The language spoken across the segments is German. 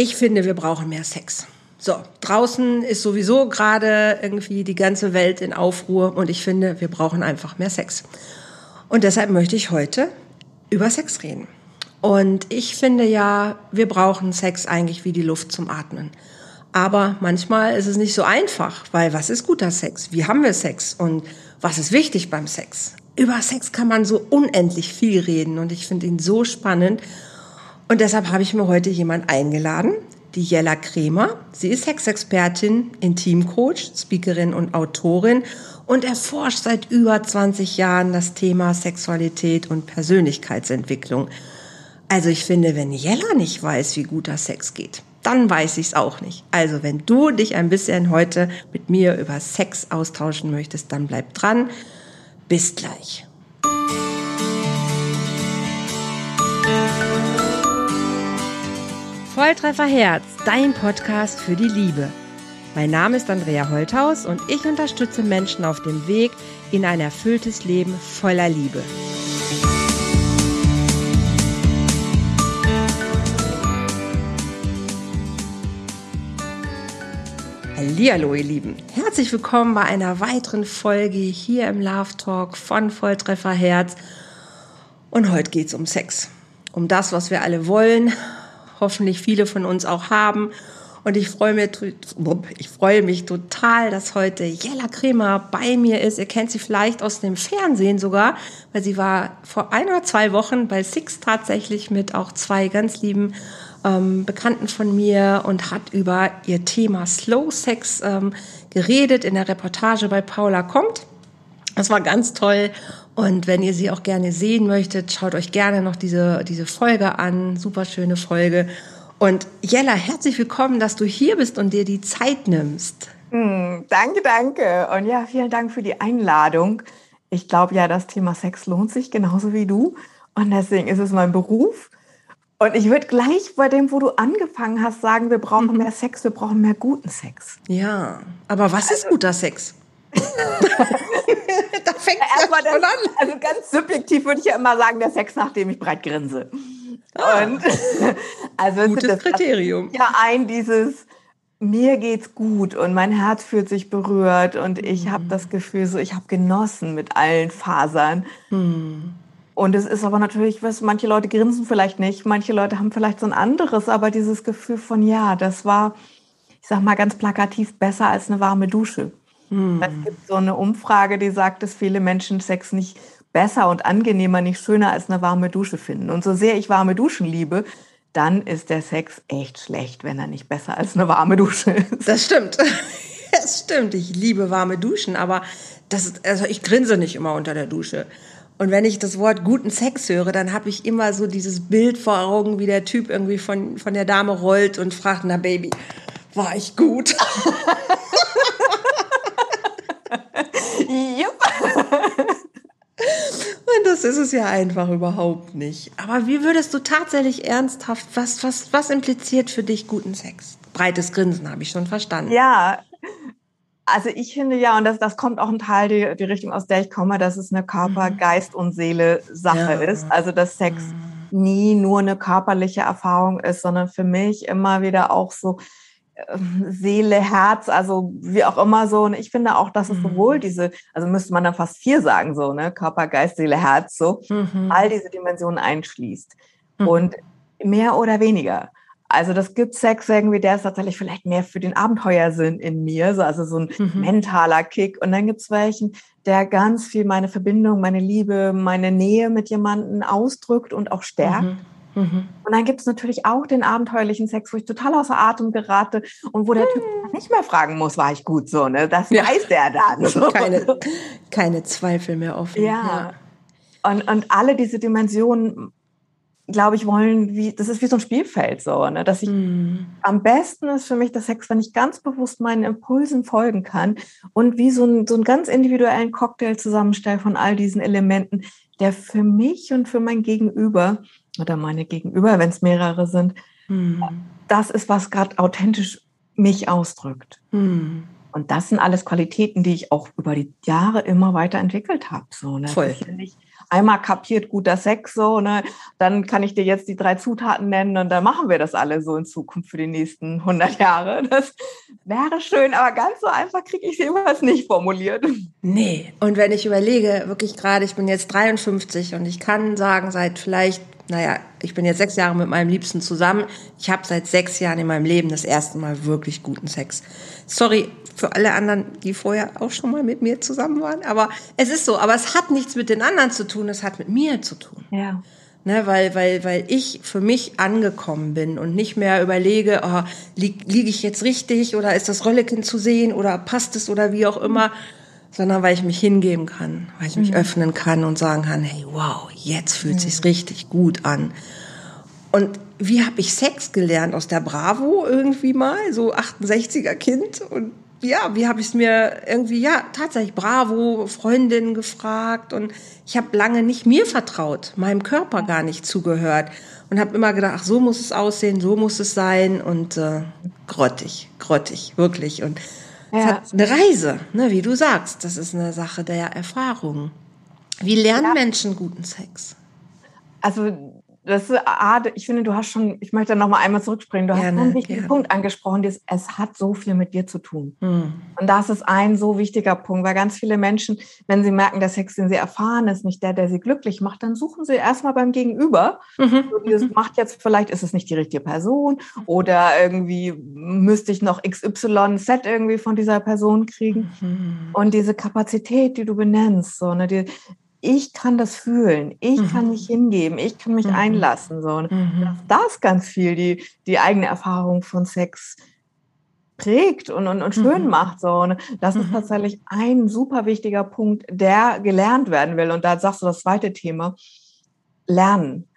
Ich finde, wir brauchen mehr Sex. So, draußen ist sowieso gerade irgendwie die ganze Welt in Aufruhr und ich finde, wir brauchen einfach mehr Sex. Und deshalb möchte ich heute über Sex reden. Und ich finde ja, wir brauchen Sex eigentlich wie die Luft zum Atmen. Aber manchmal ist es nicht so einfach, weil was ist guter Sex? Wie haben wir Sex? Und was ist wichtig beim Sex? Über Sex kann man so unendlich viel reden und ich finde ihn so spannend. Und deshalb habe ich mir heute jemand eingeladen, die Jella Kremer. Sie ist Sexexpertin, Intimcoach, Speakerin und Autorin und erforscht seit über 20 Jahren das Thema Sexualität und Persönlichkeitsentwicklung. Also ich finde, wenn Jella nicht weiß, wie guter Sex geht, dann weiß ich es auch nicht. Also wenn du dich ein bisschen heute mit mir über Sex austauschen möchtest, dann bleib dran. Bis gleich. Volltreffer Herz, dein Podcast für die Liebe. Mein Name ist Andrea Holthaus und ich unterstütze Menschen auf dem Weg in ein erfülltes Leben voller Liebe. Hallihallo, ihr Lieben. Herzlich willkommen bei einer weiteren Folge hier im Love Talk von Volltreffer Herz. Und heute geht es um Sex. Um das, was wir alle wollen, hoffentlich viele von uns auch haben. Und ich freue mich, ich freue mich total, dass heute Jella Kremer bei mir ist. Ihr kennt sie vielleicht aus dem Fernsehen sogar, weil sie war vor ein oder zwei Wochen bei Six tatsächlich mit auch zwei ganz lieben ähm, Bekannten von mir und hat über ihr Thema Slow Sex ähm, geredet in der Reportage bei Paula kommt. Das war ganz toll. Und wenn ihr sie auch gerne sehen möchtet, schaut euch gerne noch diese, diese Folge an. Super schöne Folge. Und Jella, herzlich willkommen, dass du hier bist und dir die Zeit nimmst. Mm, danke, danke. Und ja, vielen Dank für die Einladung. Ich glaube ja, das Thema Sex lohnt sich genauso wie du. Und deswegen ist es mein Beruf. Und ich würde gleich bei dem, wo du angefangen hast, sagen, wir brauchen mhm. mehr Sex, wir brauchen mehr guten Sex. Ja, aber was ist guter Sex? da fängt es ja schon an. Also ganz subjektiv würde ich ja immer sagen, der Sex, nachdem ich breit grinse. Ah, und also gutes das, Kriterium. Ja, ein dieses mir geht's gut und mein Herz fühlt sich berührt und ich mhm. habe das Gefühl, so ich habe genossen mit allen Fasern. Mhm. Und es ist aber natürlich, was manche Leute grinsen vielleicht nicht, manche Leute haben vielleicht so ein anderes, aber dieses Gefühl von ja, das war, ich sag mal ganz plakativ, besser als eine warme Dusche. Hm. Es gibt so eine Umfrage, die sagt, dass viele Menschen Sex nicht besser und angenehmer, nicht schöner als eine warme Dusche finden. Und so sehr ich warme Duschen liebe, dann ist der Sex echt schlecht, wenn er nicht besser als eine warme Dusche ist. Das stimmt. Das stimmt. Ich liebe warme Duschen, aber das ist, also ich grinse nicht immer unter der Dusche. Und wenn ich das Wort guten Sex höre, dann habe ich immer so dieses Bild vor Augen, wie der Typ irgendwie von, von der Dame rollt und fragt, na Baby, war ich gut? Und das ist es ja einfach überhaupt nicht. Aber wie würdest du tatsächlich ernsthaft, was, was, was impliziert für dich guten Sex? Breites Grinsen habe ich schon verstanden. Ja, also ich finde ja, und das, das kommt auch ein Teil die, die Richtung, aus der ich komme, dass es eine Körper, mhm. Geist und Seele Sache ja. ist. Also dass Sex mhm. nie nur eine körperliche Erfahrung ist, sondern für mich immer wieder auch so Seele, Herz, also wie auch immer so. Und ich finde auch, dass es sowohl mhm. diese, also müsste man dann fast vier sagen, so, ne, Körper, Geist, Seele, Herz, so, mhm. all diese Dimensionen einschließt. Mhm. Und mehr oder weniger. Also das gibt Sex irgendwie, der ist tatsächlich vielleicht mehr für den Abenteuersinn in mir, so, also so ein mhm. mentaler Kick. Und dann gibt's welchen, der ganz viel meine Verbindung, meine Liebe, meine Nähe mit jemandem ausdrückt und auch stärkt. Mhm. Mhm. Und dann gibt es natürlich auch den abenteuerlichen Sex, wo ich total außer Atem gerate und wo der Typ hm. nicht mehr fragen muss, war ich gut so, ne? Das ja. weiß der dann. So. Keine, keine Zweifel mehr offen. Ja. ja. Und, und alle diese Dimensionen, glaube ich, wollen, wie, das ist wie so ein Spielfeld so, ne? Dass ich mhm. am besten ist für mich der Sex, wenn ich ganz bewusst meinen Impulsen folgen kann und wie so, ein, so einen ganz individuellen Cocktail zusammenstelle von all diesen Elementen, der für mich und für mein Gegenüber oder meine Gegenüber, wenn es mehrere sind, hm. das ist, was gerade authentisch mich ausdrückt. Hm. Und das sind alles Qualitäten, die ich auch über die Jahre immer weiterentwickelt habe. So, ne? Voll. Ja nicht einmal kapiert guter Sex so, ne, dann kann ich dir jetzt die drei Zutaten nennen und dann machen wir das alle so in Zukunft für die nächsten 100 Jahre. Das wäre schön, aber ganz so einfach kriege ich es jedenfalls nicht formuliert. Nee, und wenn ich überlege, wirklich gerade, ich bin jetzt 53 und ich kann sagen, seit vielleicht naja, ich bin jetzt sechs Jahre mit meinem Liebsten zusammen. Ich habe seit sechs Jahren in meinem Leben das erste Mal wirklich guten Sex. Sorry für alle anderen, die vorher auch schon mal mit mir zusammen waren. Aber es ist so. Aber es hat nichts mit den anderen zu tun. Es hat mit mir zu tun. Ja. Ne, weil, weil, weil ich für mich angekommen bin und nicht mehr überlege, oh, liege lieg ich jetzt richtig oder ist das Rölleken zu sehen oder passt es oder wie auch immer, sondern weil ich mich hingeben kann, weil ich mich mhm. öffnen kann und sagen kann, hey, wow, jetzt fühlt mhm. sich's richtig gut an. Und wie habe ich Sex gelernt aus der Bravo irgendwie mal, so 68er Kind und ja, wie habe ich es mir irgendwie, ja, tatsächlich Bravo, Freundinnen gefragt und ich habe lange nicht mir vertraut, meinem Körper gar nicht zugehört und habe immer gedacht, ach, so muss es aussehen, so muss es sein und äh, grottig, grottig, wirklich. Und ja. es hat eine Reise, ne, wie du sagst, das ist eine Sache der Erfahrung. Wie lernen ja. Menschen guten Sex? Also das ist, ah, ich finde, du hast schon, ich möchte noch mal einmal zurückspringen, du gerne, hast einen wichtigen gerne. Punkt angesprochen, das, es hat so viel mit dir zu tun. Mhm. Und das ist ein so wichtiger Punkt, weil ganz viele Menschen, wenn sie merken, der Sex, den sie erfahren, ist nicht der, der sie glücklich macht, dann suchen sie erstmal beim Gegenüber. Mhm. So dieses mhm. macht jetzt, vielleicht ist es nicht die richtige Person oder irgendwie müsste ich noch XYZ irgendwie von dieser Person kriegen. Mhm. Und diese Kapazität, die du benennst, so, ne, die, ich kann das fühlen, ich mhm. kann mich hingeben, ich kann mich mhm. einlassen. So. Mhm. Das ganz viel die, die eigene Erfahrung von Sex prägt und, und, und schön mhm. macht. So. Und das ist mhm. tatsächlich ein super wichtiger Punkt, der gelernt werden will. Und da sagst du das zweite Thema, Lernen.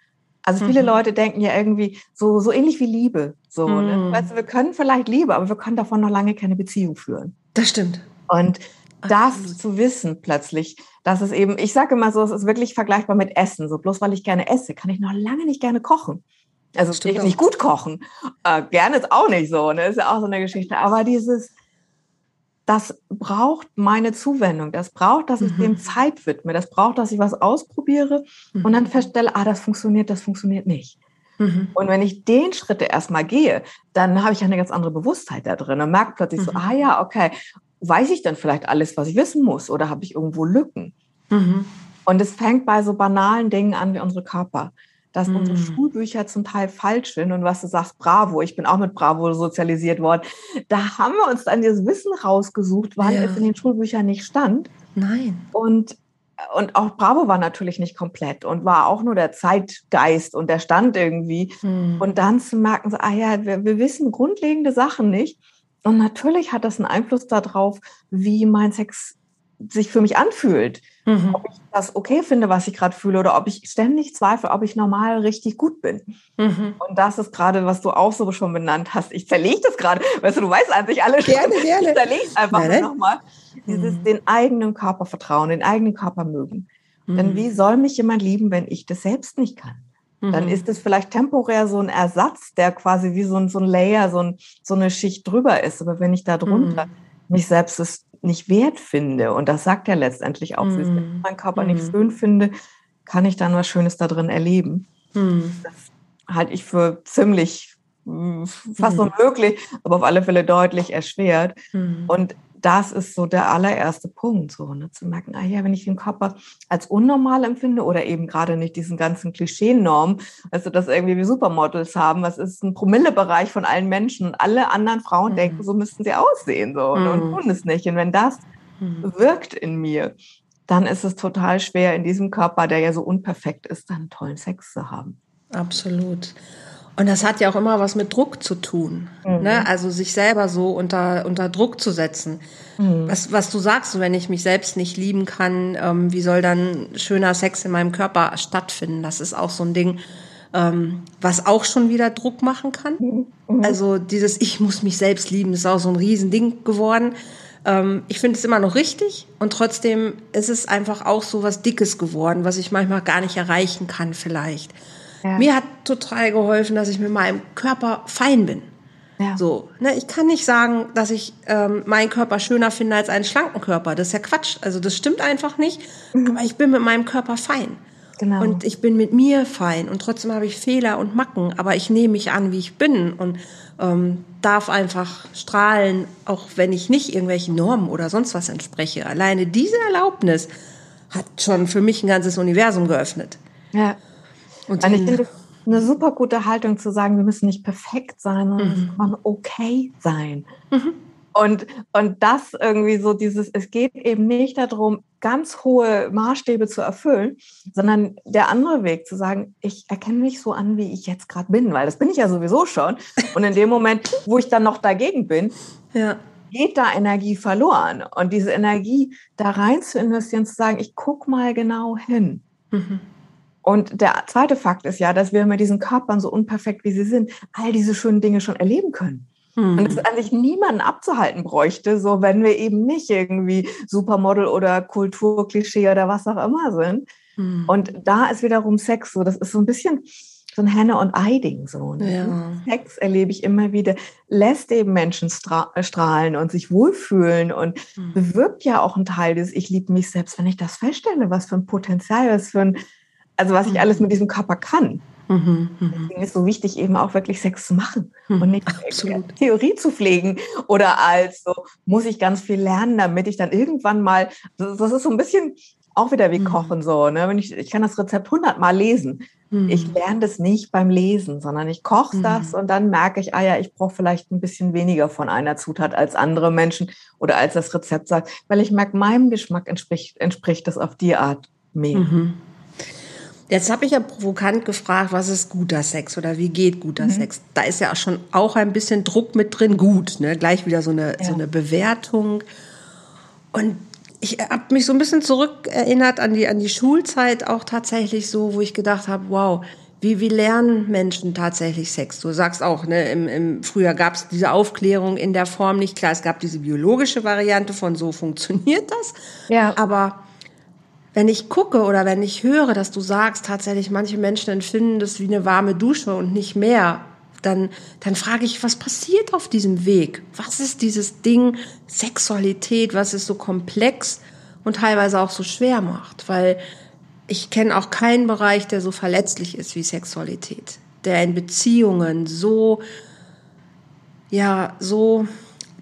Also viele mhm. Leute denken ja irgendwie so, so ähnlich wie Liebe. So, ne? weißt du, wir können vielleicht Liebe, aber wir können davon noch lange keine Beziehung führen. Das stimmt. Und das Absolut. zu wissen plötzlich, dass es eben, ich sage immer so, es ist wirklich vergleichbar mit Essen. So bloß weil ich gerne esse, kann ich noch lange nicht gerne kochen. Also Stimmt ich nicht gut kochen. Äh, gerne ist auch nicht so, ne? Ist ja auch so eine Geschichte. Aber dieses, das braucht meine Zuwendung. Das braucht, dass ich mhm. dem Zeit widme. Das braucht, dass ich was ausprobiere mhm. und dann feststelle, ah, das funktioniert, das funktioniert nicht. Mhm. Und wenn ich den Schritt erstmal gehe, dann habe ich eine ganz andere Bewusstheit da drin und merke plötzlich so, mhm. ah ja, okay, weiß ich dann vielleicht alles, was ich wissen muss oder habe ich irgendwo Lücken? Mhm. Und es fängt bei so banalen Dingen an wie unsere Körper. Dass mhm. unsere Schulbücher zum Teil falsch sind und was du sagst, Bravo, ich bin auch mit Bravo sozialisiert worden. Da haben wir uns dann dieses Wissen rausgesucht, weil ja. es in den Schulbüchern nicht stand. Nein. Und und auch Bravo war natürlich nicht komplett und war auch nur der Zeitgeist und der stand irgendwie. Hm. Und dann zu merken, so, ah ja, wir, wir, wissen grundlegende Sachen nicht. Und natürlich hat das einen Einfluss darauf, wie mein Sex sich für mich anfühlt. Mhm. Ob ich das okay finde, was ich gerade fühle, oder ob ich ständig zweifle, ob ich normal richtig gut bin. Mhm. Und das ist gerade, was du auch so schon benannt hast. Ich zerlege das gerade. Weißt du, du weißt eigentlich alles gerne, schon. Gerne. Ich zerlege es einfach ja, nochmal. Dieses mhm. den eigenen Körper vertrauen, den eigenen Körper mögen. Denn mhm. wie soll mich jemand lieben, wenn ich das selbst nicht kann? Dann mhm. ist es vielleicht temporär so ein Ersatz, der quasi wie so ein, so ein Layer, so, ein, so eine Schicht drüber ist. Aber wenn ich da drunter mhm. mich selbst es nicht wert finde, und das sagt ja letztendlich auch, mhm. wenn ich meinen Körper nicht mhm. schön finde, kann ich dann was Schönes da drin erleben. Mhm. Das halte ich für ziemlich hm, fast unmöglich, aber auf alle Fälle deutlich erschwert. Und das ist so der allererste Punkt, so ne, zu merken, ah ja, wenn ich den Körper als unnormal empfinde oder eben gerade nicht diesen ganzen Klischeenormen, also dass irgendwie wie Supermodels haben, das ist ein Promillebereich von allen Menschen und alle anderen Frauen mhm. denken, so müssten sie aussehen so mhm. und tun es nicht. Und wenn das mhm. wirkt in mir, dann ist es total schwer, in diesem Körper, der ja so unperfekt ist, dann tollen Sex zu haben. Absolut. Und das hat ja auch immer was mit Druck zu tun. Mhm. Ne? Also sich selber so unter, unter Druck zu setzen. Mhm. Was, was du sagst, wenn ich mich selbst nicht lieben kann, ähm, wie soll dann schöner Sex in meinem Körper stattfinden? Das ist auch so ein Ding, ähm, was auch schon wieder Druck machen kann. Mhm. mhm. Also dieses Ich muss mich selbst lieben, ist auch so ein Riesending geworden. Ähm, ich finde es immer noch richtig und trotzdem ist es einfach auch so was Dickes geworden, was ich manchmal gar nicht erreichen kann vielleicht. Ja. Mir hat total geholfen, dass ich mit meinem Körper fein bin. Ja. So, ne, ich kann nicht sagen, dass ich ähm, meinen Körper schöner finde als einen schlanken Körper. Das ist ja Quatsch. Also das stimmt einfach nicht. Mhm. Aber ich bin mit meinem Körper fein. Genau. Und ich bin mit mir fein. Und trotzdem habe ich Fehler und Macken. Aber ich nehme mich an, wie ich bin. Und ähm, darf einfach strahlen, auch wenn ich nicht irgendwelchen Normen oder sonst was entspreche. Alleine diese Erlaubnis hat schon für mich ein ganzes Universum geöffnet. Ja. Und ich finde, eine super gute Haltung zu sagen, wir müssen nicht perfekt sein, sondern mhm. okay sein. Mhm. Und, und das irgendwie so dieses, es geht eben nicht darum, ganz hohe Maßstäbe zu erfüllen, sondern der andere Weg zu sagen, ich erkenne mich so an, wie ich jetzt gerade bin, weil das bin ich ja sowieso schon. Und in dem Moment, wo ich dann noch dagegen bin, ja. geht da Energie verloren. Und diese Energie da rein zu investieren, zu sagen, ich guck mal genau hin. Mhm. Und der zweite Fakt ist ja, dass wir mit diesen Körpern so unperfekt, wie sie sind, all diese schönen Dinge schon erleben können. Hm. Und es an sich niemanden abzuhalten bräuchte, so wenn wir eben nicht irgendwie Supermodel oder Kulturklischee oder was auch immer sind. Hm. Und da ist wiederum Sex so, das ist so ein bisschen so ein Henne- und Ei-Ding so. Ne? Ja. Sex erlebe ich immer wieder, lässt eben Menschen strahlen und sich wohlfühlen und hm. bewirkt ja auch einen Teil des Ich liebe mich selbst, wenn ich das feststelle, was für ein Potenzial, was für ein also was ich alles mit diesem Körper kann. Mhm, mhm, Deswegen ist so wichtig, eben auch wirklich Sex zu machen mhm, und nicht Absolut. Theorie zu pflegen oder als so, muss ich ganz viel lernen, damit ich dann irgendwann mal, das ist so ein bisschen auch wieder wie mhm. Kochen so, ne? Wenn ich, ich kann das Rezept hundertmal lesen. Mhm. Ich lerne das nicht beim Lesen, sondern ich koche mhm. das und dann merke ich, ah ja, ich brauche vielleicht ein bisschen weniger von einer Zutat als andere Menschen oder als das Rezept sagt, weil ich merke, meinem Geschmack entspricht, entspricht das auf die Art mehr. Mhm. Jetzt habe ich ja provokant gefragt, was ist guter Sex oder wie geht guter mhm. Sex? Da ist ja auch schon auch ein bisschen Druck mit drin, gut, ne? Gleich wieder so eine, ja. so eine Bewertung. Und ich habe mich so ein bisschen zurückerinnert an die, an die Schulzeit auch tatsächlich so, wo ich gedacht habe, wow, wie, wie lernen Menschen tatsächlich Sex? Du sagst auch, ne, im, im früher gab es diese Aufklärung in der Form nicht. Klar, es gab diese biologische Variante von so funktioniert das. Ja. Aber wenn ich gucke oder wenn ich höre, dass du sagst, tatsächlich manche Menschen empfinden das wie eine warme Dusche und nicht mehr, dann, dann frage ich, was passiert auf diesem Weg? Was ist dieses Ding Sexualität, was es so komplex und teilweise auch so schwer macht? Weil ich kenne auch keinen Bereich, der so verletzlich ist wie Sexualität, der in Beziehungen so, ja, so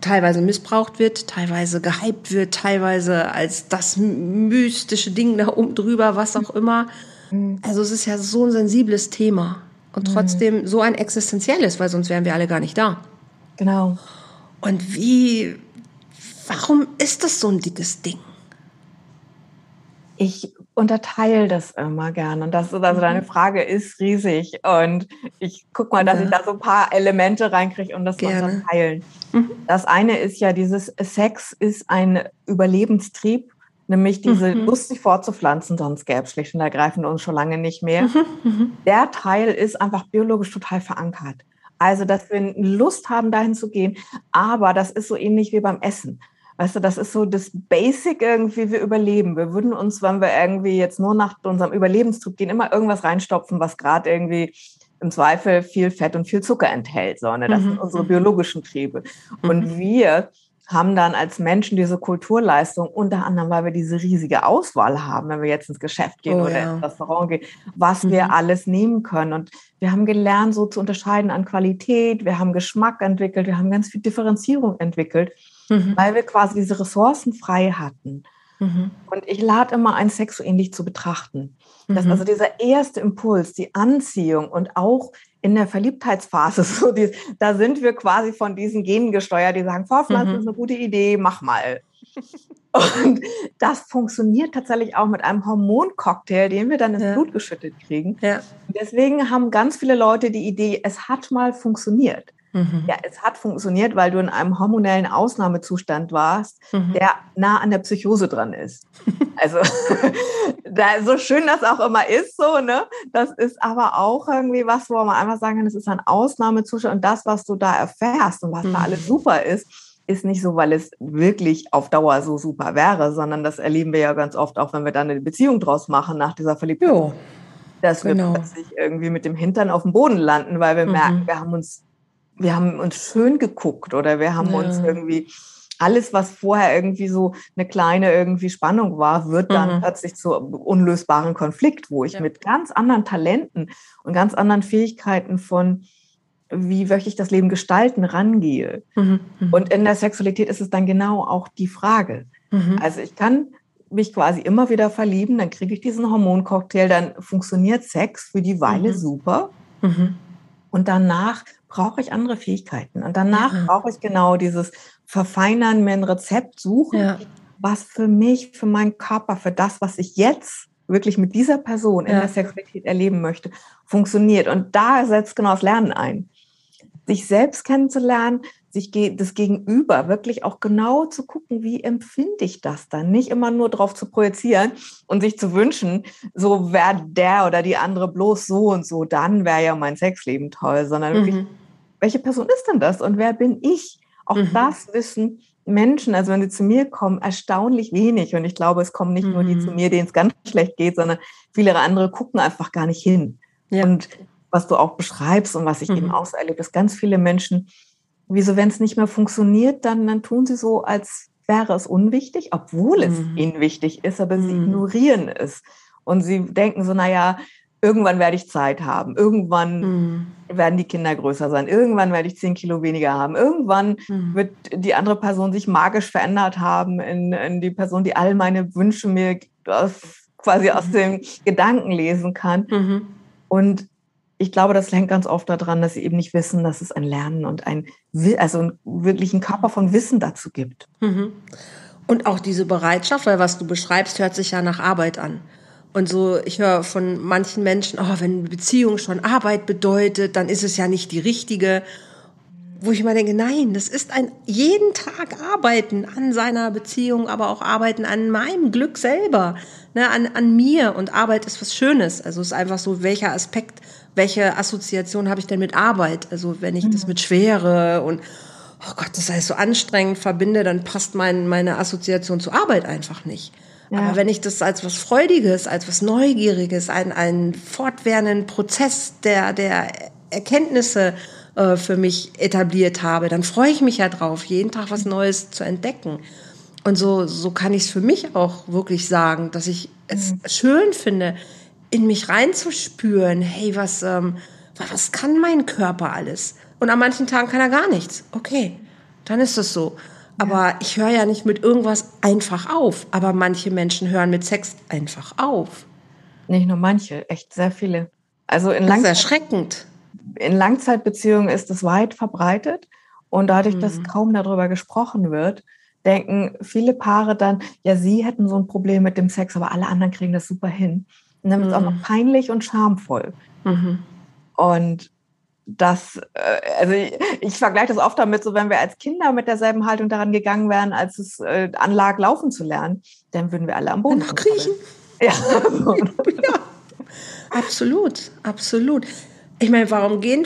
teilweise missbraucht wird, teilweise gehypt wird, teilweise als das mystische Ding da oben drüber, was auch immer. Also es ist ja so ein sensibles Thema und mhm. trotzdem so ein existenzielles, weil sonst wären wir alle gar nicht da. Genau. Und wie, warum ist das so ein dickes Ding? Ich unterteile das immer gern. Und das, also deine mhm. Frage ist riesig. Und ich gucke mal, dass ja. ich da so ein paar Elemente reinkriege, um das Gerne. zu unterteilen. Mhm. Das eine ist ja, dieses Sex ist ein Überlebenstrieb, nämlich diese mhm. Lust, sich fortzupflanzen, sonst gäbe es schlicht und ergreifend uns schon lange nicht mehr. Mhm. mhm. Der Teil ist einfach biologisch total verankert. Also, dass wir Lust haben, dahin zu gehen. Aber das ist so ähnlich wie beim Essen. Weißt du, das ist so das Basic irgendwie, wir überleben. Wir würden uns, wenn wir irgendwie jetzt nur nach unserem Überlebenstrieb gehen, immer irgendwas reinstopfen, was gerade irgendwie im Zweifel viel Fett und viel Zucker enthält. So, ne? Das mhm. sind unsere biologischen Triebe. Und mhm. wir haben dann als Menschen diese Kulturleistung, unter anderem, weil wir diese riesige Auswahl haben, wenn wir jetzt ins Geschäft gehen oh, oder ja. ins Restaurant gehen, was mhm. wir alles nehmen können. Und wir haben gelernt, so zu unterscheiden an Qualität, wir haben Geschmack entwickelt, wir haben ganz viel Differenzierung entwickelt mhm. weil wir quasi diese Ressourcen frei hatten. Mhm. Und ich lade immer ein, Sex so ähnlich zu betrachten. Dass mhm. also dieser erste Impuls, die Anziehung und auch in der Verliebtheitsphase, so die, da sind wir quasi von diesen Genen gesteuert, die sagen, Vorpflanzen mhm. ist eine gute Idee, mach mal. Und das funktioniert tatsächlich auch mit einem Hormoncocktail, den wir dann ins ja. Blut geschüttet kriegen. Ja. Deswegen haben ganz viele Leute die Idee, es hat mal funktioniert. Mhm. Ja, es hat funktioniert, weil du in einem hormonellen Ausnahmezustand warst, mhm. der nah an der Psychose dran ist. also, da, so schön das auch immer ist, so, ne? Das ist aber auch irgendwie was, wo man einfach sagen kann, es ist ein Ausnahmezustand und das, was du da erfährst und was mhm. da alles super ist, ist nicht so, weil es wirklich auf Dauer so super wäre, sondern das erleben wir ja ganz oft auch, wenn wir dann eine Beziehung draus machen nach dieser Verliebtheit. Jo. Dass genau. wir plötzlich irgendwie mit dem Hintern auf dem Boden landen, weil wir mhm. merken, wir haben uns wir haben uns schön geguckt oder wir haben ja. uns irgendwie alles, was vorher irgendwie so eine kleine irgendwie Spannung war, wird dann mhm. plötzlich zu unlösbaren Konflikt, wo ich ja. mit ganz anderen Talenten und ganz anderen Fähigkeiten von wie möchte ich das Leben gestalten, rangehe. Mhm. Mhm. Und in der Sexualität ist es dann genau auch die Frage. Mhm. Also ich kann mich quasi immer wieder verlieben, dann kriege ich diesen Hormoncocktail, dann funktioniert Sex für die Weile mhm. super. Mhm. Und danach brauche ich andere Fähigkeiten. Und danach ja. brauche ich genau dieses Verfeinern, mir ein Rezept suchen, ja. was für mich, für meinen Körper, für das, was ich jetzt wirklich mit dieser Person in ja. der Sexualität erleben möchte, funktioniert. Und da setzt genau das Lernen ein. Sich selbst kennenzulernen, sich das Gegenüber wirklich auch genau zu gucken, wie empfinde ich das dann? Nicht immer nur drauf zu projizieren und sich zu wünschen, so wäre der oder die andere bloß so und so, dann wäre ja mein Sexleben toll, sondern wirklich, mhm. welche Person ist denn das und wer bin ich? Auch mhm. das wissen Menschen, also wenn sie zu mir kommen, erstaunlich wenig. Und ich glaube, es kommen nicht mhm. nur die zu mhm. mir, denen es ganz schlecht geht, sondern viele andere gucken einfach gar nicht hin. Ja. Und was du auch beschreibst und was ich eben mhm. auch so erlebe, dass ganz viele Menschen Wieso, wenn es nicht mehr funktioniert, dann, dann tun sie so, als wäre es unwichtig, obwohl es mhm. ihnen wichtig ist, aber mhm. sie ignorieren es. Und sie denken so, naja, irgendwann werde ich Zeit haben, irgendwann mhm. werden die Kinder größer sein, irgendwann werde ich zehn Kilo weniger haben, irgendwann mhm. wird die andere Person sich magisch verändert haben in, in die Person, die all meine Wünsche mir aus, quasi aus mhm. dem Gedanken lesen kann. Mhm. Und ich glaube, das hängt ganz oft daran, dass sie eben nicht wissen, dass es ein Lernen und ein, also einen wirklichen Körper von Wissen dazu gibt. Mhm. Und auch diese Bereitschaft, weil was du beschreibst, hört sich ja nach Arbeit an. Und so, ich höre von manchen Menschen, oh, wenn Beziehung schon Arbeit bedeutet, dann ist es ja nicht die richtige. Wo ich immer denke, nein, das ist ein jeden Tag Arbeiten an seiner Beziehung, aber auch Arbeiten an meinem Glück selber, ne, an, an mir. Und Arbeit ist was Schönes. Also es ist einfach so, welcher Aspekt welche Assoziation habe ich denn mit Arbeit? Also wenn ich das mhm. mit Schwere und oh Gott, das heißt so anstrengend verbinde, dann passt mein, meine Assoziation zur Arbeit einfach nicht. Ja. Aber wenn ich das als was Freudiges, als was Neugieriges, einen, einen fortwährenden Prozess der, der Erkenntnisse äh, für mich etabliert habe, dann freue ich mich ja drauf, jeden Tag was Neues zu entdecken. Und so, so kann ich es für mich auch wirklich sagen, dass ich es mhm. schön finde, in mich reinzuspüren, hey, was, ähm, was kann mein Körper alles? Und an manchen Tagen kann er gar nichts. Okay, dann ist es so. Aber ich höre ja nicht mit irgendwas einfach auf. Aber manche Menschen hören mit Sex einfach auf. Nicht nur manche, echt sehr viele. Also in das ist erschreckend. In Langzeitbeziehungen ist es weit verbreitet. Und dadurch, mhm. dass kaum darüber gesprochen wird, denken viele Paare dann, ja, sie hätten so ein Problem mit dem Sex, aber alle anderen kriegen das super hin. Und dann wird es mhm. auch noch mhm. peinlich und schamvoll. Mhm. Und das, äh, also ich, ich vergleiche das oft damit, so wenn wir als Kinder mit derselben Haltung daran gegangen wären, als es äh, anlag, laufen zu lernen, dann würden wir alle am Boden kriechen. Ja. ja. Absolut, absolut. Ich meine, warum gehen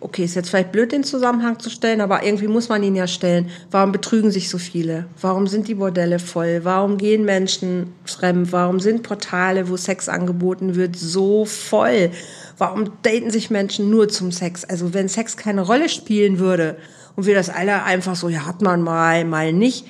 okay, ist jetzt vielleicht blöd, den Zusammenhang zu stellen, aber irgendwie muss man ihn ja stellen. Warum betrügen sich so viele? Warum sind die Bordelle voll? Warum gehen Menschen fremd? Warum sind Portale, wo Sex angeboten wird, so voll? Warum daten sich Menschen nur zum Sex? Also wenn Sex keine Rolle spielen würde und wir das alle einfach so, ja, hat man mal, mal nicht.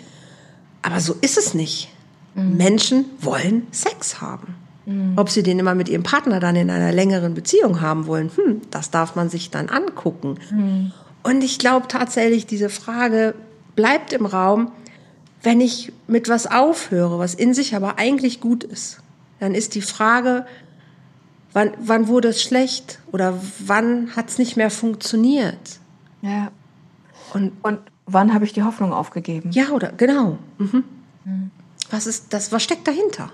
Aber so ist es nicht. Mhm. Menschen wollen Sex haben. Mhm. Ob sie den immer mit ihrem Partner dann in einer längeren Beziehung haben wollen, hm, das darf man sich dann angucken. Mhm. Und ich glaube tatsächlich, diese Frage bleibt im Raum, wenn ich mit was aufhöre, was in sich aber eigentlich gut ist, dann ist die Frage, wann, wann wurde es schlecht oder wann hat es nicht mehr funktioniert? Ja. Und, und wann habe ich die Hoffnung aufgegeben? Ja, oder genau. Mhm. Mhm. Was ist das? Was steckt dahinter?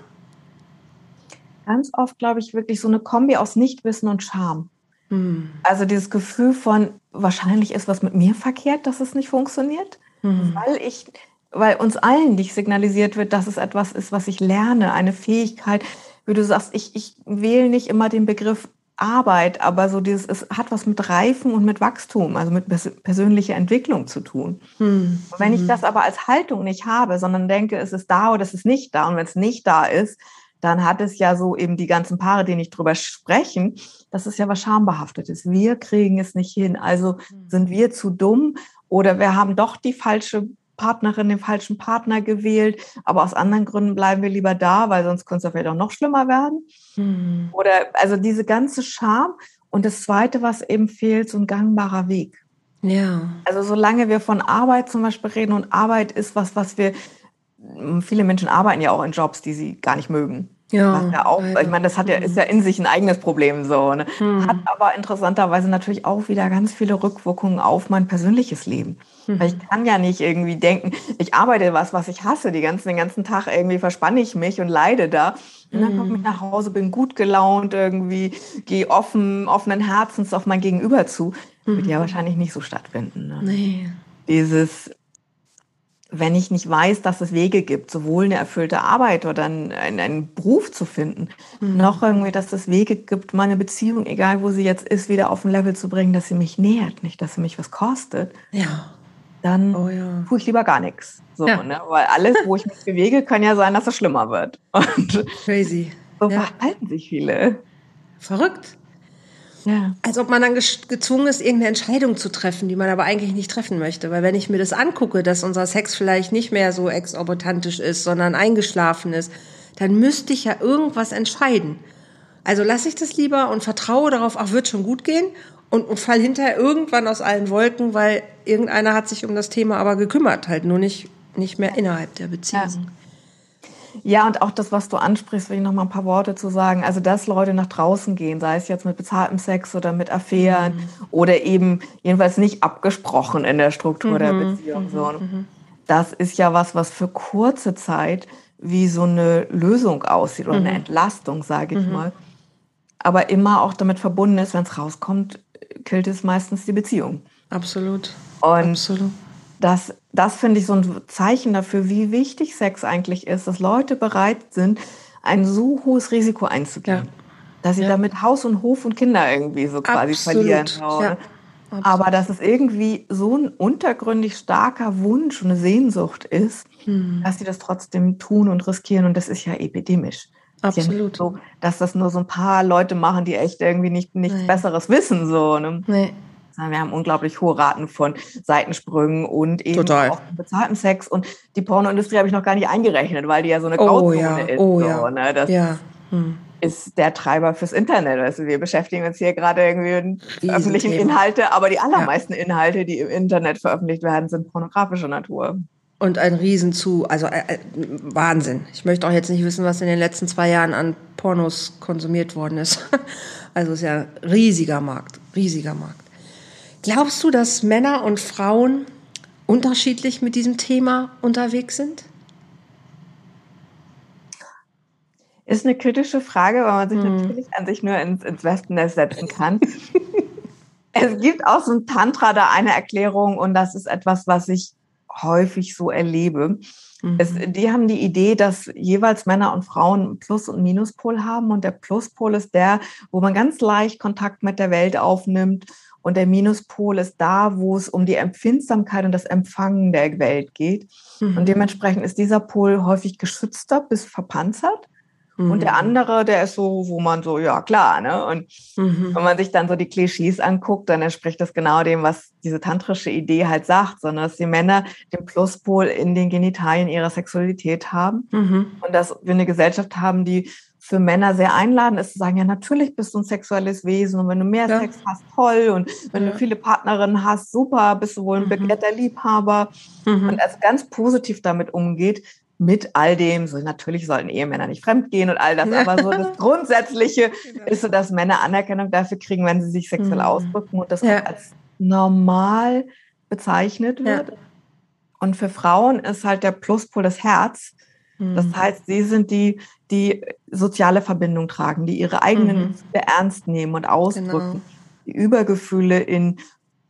Ganz oft, glaube ich, wirklich so eine Kombi aus Nichtwissen und Scham. Mhm. Also dieses Gefühl von, wahrscheinlich ist was mit mir verkehrt, dass es nicht funktioniert, mhm. weil ich, weil uns allen nicht signalisiert wird, dass es etwas ist, was ich lerne, eine Fähigkeit. Wie du sagst, ich, ich wähle nicht immer den Begriff Arbeit, aber so dieses, es hat was mit Reifen und mit Wachstum, also mit persönlicher Entwicklung zu tun. Hm. Wenn ich hm. das aber als Haltung nicht habe, sondern denke, es ist da oder es ist nicht da, und wenn es nicht da ist, dann hat es ja so eben die ganzen Paare, die nicht drüber sprechen, dass es ja was schambehaftetes. Wir kriegen es nicht hin. Also mhm. sind wir zu dumm oder wir haben doch die falsche Partnerin, den falschen Partner gewählt, aber aus anderen Gründen bleiben wir lieber da, weil sonst könnte es ja vielleicht auch noch schlimmer werden. Mhm. Oder also diese ganze Scham. Und das Zweite, was eben fehlt, so ein gangbarer Weg. Ja. Also solange wir von Arbeit zum Beispiel reden und Arbeit ist was, was wir, viele Menschen arbeiten ja auch in Jobs, die sie gar nicht mögen. Ja, ja auch, ich meine, das hat ja, ist ja in sich ein eigenes Problem so. Ne? Mhm. Hat aber interessanterweise natürlich auch wieder ganz viele Rückwirkungen auf mein persönliches Leben. Mhm. Weil ich kann ja nicht irgendwie denken, ich arbeite was, was ich hasse, die ganzen, den ganzen Tag irgendwie verspanne ich mich und leide da. Und dann komme ich mhm. nach Hause, bin gut gelaunt irgendwie, gehe offen, offenen Herzens auf mein Gegenüber zu. Mhm. Wird ja wahrscheinlich nicht so stattfinden. Ne? Nee. Dieses, wenn ich nicht weiß, dass es Wege gibt, sowohl eine erfüllte Arbeit oder einen, einen Beruf zu finden, mhm. noch irgendwie, dass es Wege gibt, meine Beziehung, egal wo sie jetzt ist, wieder auf ein Level zu bringen, dass sie mich nähert, nicht, dass sie mich was kostet. Ja. Dann oh, ja. tue ich lieber gar nichts. So, ja. ne? Weil alles, wo ich mich bewege, kann ja sein, dass es schlimmer wird. Und Crazy. So ja. verhalten sich viele. Verrückt. Ja. Als ob man dann gezwungen ist, irgendeine Entscheidung zu treffen, die man aber eigentlich nicht treffen möchte. Weil wenn ich mir das angucke, dass unser Sex vielleicht nicht mehr so exorbitantisch ist, sondern eingeschlafen ist, dann müsste ich ja irgendwas entscheiden. Also lasse ich das lieber und vertraue darauf, ach, wird schon gut gehen und, und fall hinterher irgendwann aus allen Wolken, weil irgendeiner hat sich um das Thema aber gekümmert, halt nur nicht, nicht mehr innerhalb der Beziehung. Ja. Ja, und auch das, was du ansprichst, will ich noch mal ein paar Worte zu sagen. Also, dass Leute nach draußen gehen, sei es jetzt mit bezahltem Sex oder mit Affären mhm. oder eben jedenfalls nicht abgesprochen in der Struktur mhm. der Beziehung. So. Mhm. mhm. Das ist ja was, was für kurze Zeit wie so eine Lösung aussieht oder eine mhm. Entlastung, sage ich mal. Aber immer auch damit verbunden ist, wenn es rauskommt, killt es meistens die Beziehung. Absolut. Und Absolut das, das finde ich so ein Zeichen dafür, wie wichtig Sex eigentlich ist, dass Leute bereit sind, ein so hohes Risiko einzugehen. Ja. Dass sie ja. damit Haus und Hof und Kinder irgendwie so quasi Absolut. verlieren. Ja. Aber dass es irgendwie so ein untergründig starker Wunsch und eine Sehnsucht ist, hm. dass sie das trotzdem tun und riskieren. Und das ist ja epidemisch. Absolut. Ja so, dass das nur so ein paar Leute machen, die echt irgendwie nicht, nichts nee. Besseres wissen. So, ne? Nee. Wir haben unglaublich hohe Raten von Seitensprüngen und eben Total. auch bezahlten Sex. Und die Pornoindustrie habe ich noch gar nicht eingerechnet, weil die ja so eine Grauzone oh, ja. ist. Oh, so, ja. Ne? Das ja. Hm. ist der Treiber fürs Internet. Also wir beschäftigen uns hier gerade irgendwie mit öffentlichen Inhalte, aber die allermeisten ja. Inhalte, die im Internet veröffentlicht werden, sind pornografischer Natur. Und ein Riesenzu, also äh, äh, Wahnsinn. Ich möchte auch jetzt nicht wissen, was in den letzten zwei Jahren an Pornos konsumiert worden ist. Also es ist ja ein riesiger Markt, riesiger Markt. Glaubst du, dass Männer und Frauen unterschiedlich mit diesem Thema unterwegs sind? Ist eine kritische Frage, weil man sich hm. natürlich an sich nur ins, ins Wespennest setzen kann. es gibt aus dem Tantra da eine Erklärung und das ist etwas, was ich häufig so erlebe. Mhm. Es, die haben die Idee, dass jeweils Männer und Frauen Plus- und Minuspol haben und der Pluspol ist der, wo man ganz leicht Kontakt mit der Welt aufnimmt und der Minuspol ist da, wo es um die Empfindsamkeit und das Empfangen der Welt geht. Mhm. Und dementsprechend ist dieser Pol häufig geschützter bis verpanzert. Mhm. Und der mhm. andere, der ist so, wo man so, ja klar, ne? Und mhm. wenn man sich dann so die Klischees anguckt, dann entspricht das genau dem, was diese tantrische Idee halt sagt, sondern dass die Männer den Pluspol in den Genitalien ihrer Sexualität haben mhm. und dass wir eine Gesellschaft haben, die für Männer sehr einladend ist, zu sagen, ja, natürlich bist du ein sexuelles Wesen und wenn du mehr ja. Sex hast, toll und wenn ja. du viele Partnerinnen hast, super, bist du wohl ein mhm. begehrter Liebhaber mhm. und also ganz positiv damit umgeht, mit all dem, so natürlich sollten Ehemänner nicht fremdgehen und all das, aber so das Grundsätzliche genau. ist so, dass Männer Anerkennung dafür kriegen, wenn sie sich sexuell mhm. ausdrücken und das ja. als normal bezeichnet wird. Und für Frauen ist halt der Pluspol das Herz. Das mhm. heißt, sie sind die, die soziale Verbindung tragen, die ihre eigenen mhm. Ernst nehmen und ausdrücken, genau. die Übergefühle in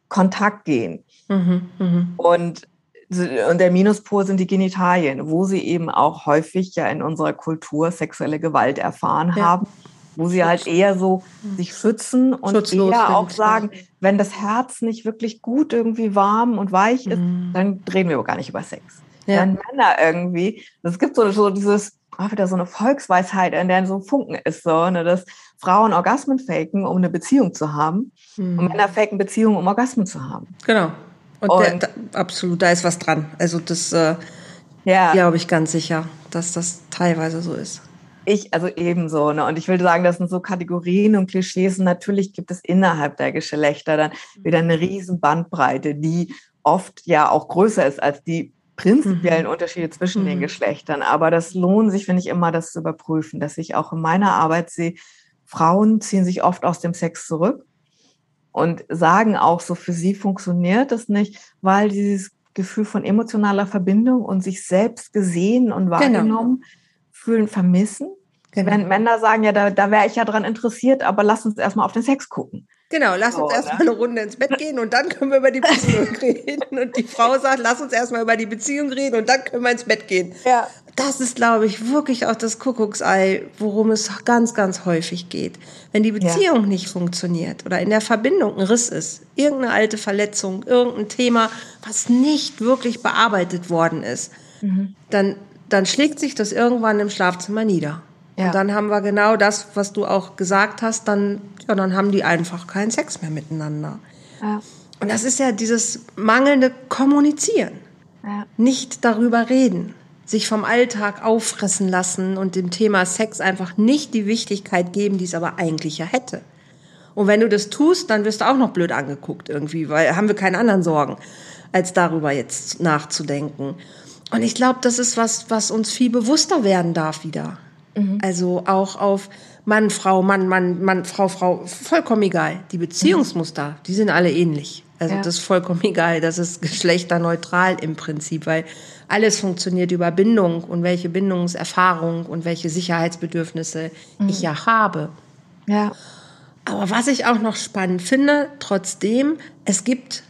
Kontakt gehen. Mhm. Mhm. Und, und der Minuspol sind die Genitalien, wo sie eben auch häufig ja in unserer Kultur sexuelle Gewalt erfahren ja. haben, wo sie halt eher so mhm. sich schützen und Schutzlos eher auch sagen, wenn das Herz nicht wirklich gut irgendwie warm und weich ist, mhm. dann reden wir aber gar nicht über Sex. Ja. Dann Männer irgendwie, es gibt so, so dieses, auch wieder so eine Volksweisheit, in der so ein Funken ist, so, ne, dass Frauen Orgasmen faken, um eine Beziehung zu haben mhm. und Männer faken Beziehungen, um Orgasmen zu haben. Genau. Und, und der, da, absolut, da ist was dran. Also das äh, ja. glaube ich ganz sicher, dass das teilweise so ist. Ich, also ebenso. Ne? Und ich will sagen, das sind so Kategorien und Klischees. Und natürlich gibt es innerhalb der Geschlechter dann wieder eine riesen Bandbreite, die oft ja auch größer ist als die prinzipiellen mhm. Unterschiede zwischen mhm. den Geschlechtern. Aber das lohnt sich, finde ich, immer, das zu überprüfen, dass ich auch in meiner Arbeit sehe, Frauen ziehen sich oft aus dem Sex zurück und sagen auch so, für sie funktioniert das nicht, weil dieses Gefühl von emotionaler Verbindung und sich selbst gesehen und genau. wahrgenommen genau. fühlen, vermissen. Genau. Wenn Männer sagen, ja, da, da wäre ich ja dran interessiert, aber lass uns erstmal auf den Sex gucken. Genau, lass uns oh, erstmal ne? eine Runde ins Bett gehen und dann können wir über die Beziehung reden. Und die Frau sagt, lass uns erstmal über die Beziehung reden und dann können wir ins Bett gehen. Ja. Das ist, glaube ich, wirklich auch das Kuckucksei, worum es ganz, ganz häufig geht. Wenn die Beziehung ja. nicht funktioniert oder in der Verbindung ein Riss ist, irgendeine alte Verletzung, irgendein Thema, was nicht wirklich bearbeitet worden ist, mhm. dann, dann schlägt sich das irgendwann im Schlafzimmer nieder. Ja. Und dann haben wir genau das, was du auch gesagt hast, dann, ja, dann haben die einfach keinen Sex mehr miteinander. Ja. Und das ist ja dieses mangelnde Kommunizieren. Ja. Nicht darüber reden. Sich vom Alltag auffressen lassen und dem Thema Sex einfach nicht die Wichtigkeit geben, die es aber eigentlich ja hätte. Und wenn du das tust, dann wirst du auch noch blöd angeguckt irgendwie, weil haben wir keine anderen Sorgen, als darüber jetzt nachzudenken. Und ich glaube, das ist was, was uns viel bewusster werden darf wieder. Mhm. Also auch auf Mann, Frau, Mann, Mann, Mann, Frau, Frau, vollkommen egal. Die Beziehungsmuster, mhm. die sind alle ähnlich. Also ja. das ist vollkommen egal. Das ist geschlechterneutral im Prinzip, weil alles funktioniert über Bindung und welche Bindungserfahrung und welche Sicherheitsbedürfnisse mhm. ich ja habe. Ja. Aber was ich auch noch spannend finde, trotzdem, es gibt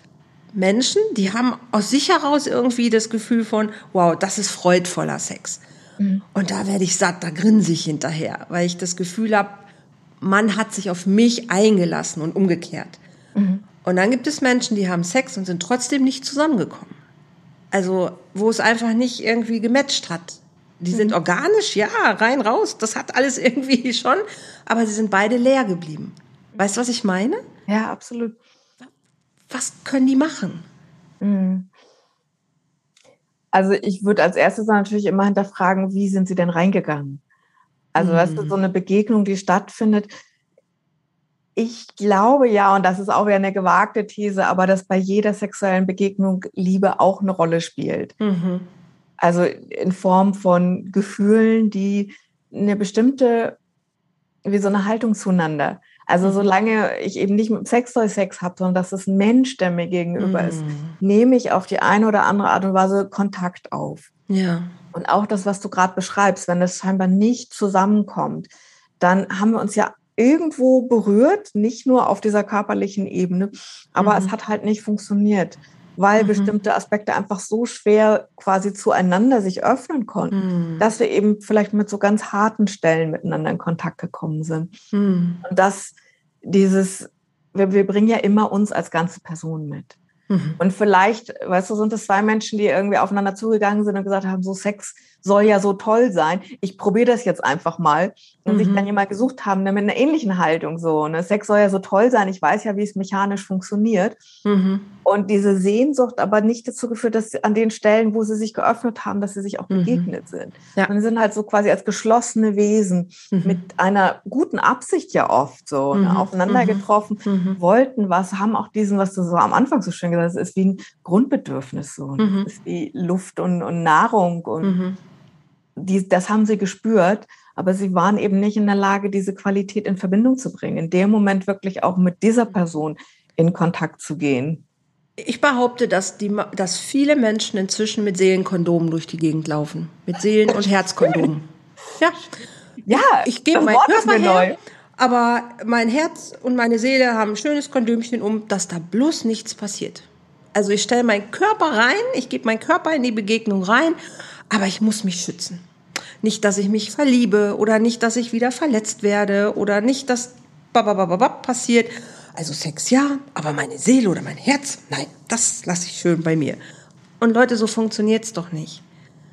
Menschen, die haben aus sich heraus irgendwie das Gefühl von, wow, das ist freudvoller Sex. Mhm. Und da werde ich satt, da grinse ich hinterher, weil ich das Gefühl habe, man hat sich auf mich eingelassen und umgekehrt. Mhm. Und dann gibt es Menschen, die haben Sex und sind trotzdem nicht zusammengekommen. Also, wo es einfach nicht irgendwie gematcht hat. Die sind mhm. organisch, ja, rein, raus, das hat alles irgendwie schon, aber sie sind beide leer geblieben. Weißt du, was ich meine? Ja, absolut. Was können die machen? Mhm. Also ich würde als erstes natürlich immer hinterfragen, wie sind sie denn reingegangen? Also, mhm. weißt du, so eine Begegnung, die stattfindet. Ich glaube ja, und das ist auch wieder eine gewagte These, aber dass bei jeder sexuellen Begegnung Liebe auch eine Rolle spielt. Mhm. Also in Form von Gefühlen, die eine bestimmte, wie so eine Haltung zueinander. Also mhm. solange ich eben nicht mit Sextoy Sex habe, sondern dass es ein Mensch, der mir gegenüber mm. ist, mhm. nehme ich auf die eine oder andere Art und Weise Kontakt auf. Ja. Und auch das, was du gerade beschreibst, wenn das scheinbar nicht zusammenkommt, dann haben wir uns ja irgendwo berührt, nicht nur auf dieser körperlichen Ebene, aber mhm. es hat halt nicht funktioniert, weil mhm. bestimmte Aspekte einfach so schwer quasi zueinander sich öffnen konnten, mhm. dass wir eben vielleicht mit so ganz harten Stellen miteinander in Kontakt gekommen sind. Mhm. Und dass dieses, wir, wir bringen ja immer uns als ganze Person mit. Mhm. Und vielleicht, weißt du, sind es zwei Menschen, die irgendwie aufeinander zugegangen sind und gesagt haben, so Sex soll ja so toll sein. Ich probiere das jetzt einfach mal. Und mhm. sich dann jemand gesucht haben, der mit einer ähnlichen Haltung so. Ne? Sex soll ja so toll sein. Ich weiß ja, wie es mechanisch funktioniert. Mhm. Und diese Sehnsucht aber nicht dazu geführt, dass an den Stellen, wo sie sich geöffnet haben, dass sie sich auch mhm. begegnet sind. Ja. Und sind halt so quasi als geschlossene Wesen mhm. mit einer guten Absicht ja oft so ne? Mhm. aufeinander mhm. getroffen, wollten was, haben auch diesen, was du so am Anfang so schön gesagt hast, ist wie ein Grundbedürfnis so. Ne? ist wie Luft und, und Nahrung und die, das haben sie gespürt, aber sie waren eben nicht in der Lage, diese Qualität in Verbindung zu bringen, in dem Moment wirklich auch mit dieser Person in Kontakt zu gehen. Ich behaupte, dass, die, dass viele Menschen inzwischen mit Seelenkondomen durch die Gegend laufen. Mit Seelen- und Herzkondomen. Ja. Ja, ich, gebe mein Körper her, neu. aber mein Herz und meine Seele haben ein schönes Kondomchen um, dass da bloß nichts passiert. Also ich stelle meinen Körper rein, ich gebe meinen Körper in die Begegnung rein, aber ich muss mich schützen. Nicht, dass ich mich verliebe oder nicht, dass ich wieder verletzt werde oder nicht, dass passiert. Also Sex ja, aber meine Seele oder mein Herz, nein, das lasse ich schön bei mir. Und Leute, so funktioniert's doch nicht.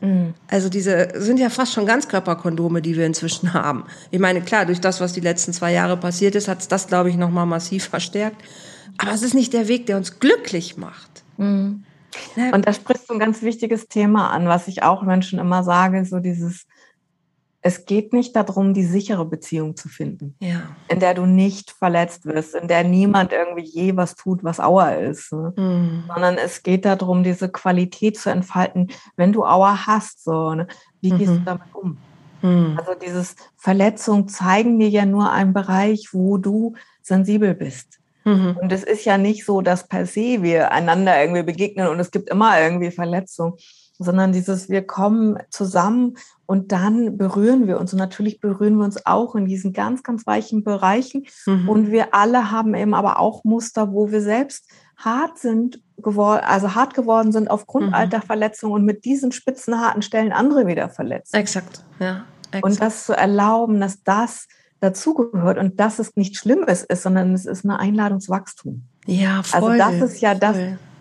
Mhm. Also diese sind ja fast schon Ganzkörperkondome, die wir inzwischen haben. Ich meine, klar, durch das, was die letzten zwei Jahre passiert ist, hat es das, glaube ich, nochmal massiv verstärkt. Aber es ist nicht der Weg, der uns glücklich macht. Mhm. Und da sprichst du ein ganz wichtiges Thema an, was ich auch Menschen immer sage, so dieses, es geht nicht darum, die sichere Beziehung zu finden, ja. in der du nicht verletzt wirst, in der niemand irgendwie je was tut, was Auer ist, ne? mhm. sondern es geht darum, diese Qualität zu entfalten, wenn du Auer hast, so, ne? wie mhm. gehst du damit um? Mhm. Also dieses Verletzung zeigen dir ja nur einen Bereich, wo du sensibel bist. Mhm. Und es ist ja nicht so, dass per se wir einander irgendwie begegnen und es gibt immer irgendwie Verletzungen, sondern dieses, wir kommen zusammen und dann berühren wir uns. Und natürlich berühren wir uns auch in diesen ganz, ganz weichen Bereichen. Mhm. Und wir alle haben eben aber auch Muster, wo wir selbst hart sind geworden, also hart geworden sind aufgrund mhm. alter Verletzungen und mit diesen spitzen, harten Stellen andere wieder verletzt. Exakt, ja. Exakt. Und das zu erlauben, dass das dazugehört und dass es nicht Schlimmes ist, sondern es ist eine Einladung zum Wachstum. Ja, voll. Also das ist ja voll. das,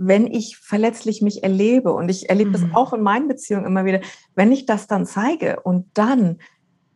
wenn ich verletzlich mich erlebe und ich erlebe mhm. das auch in meinen Beziehungen immer wieder, wenn ich das dann zeige und dann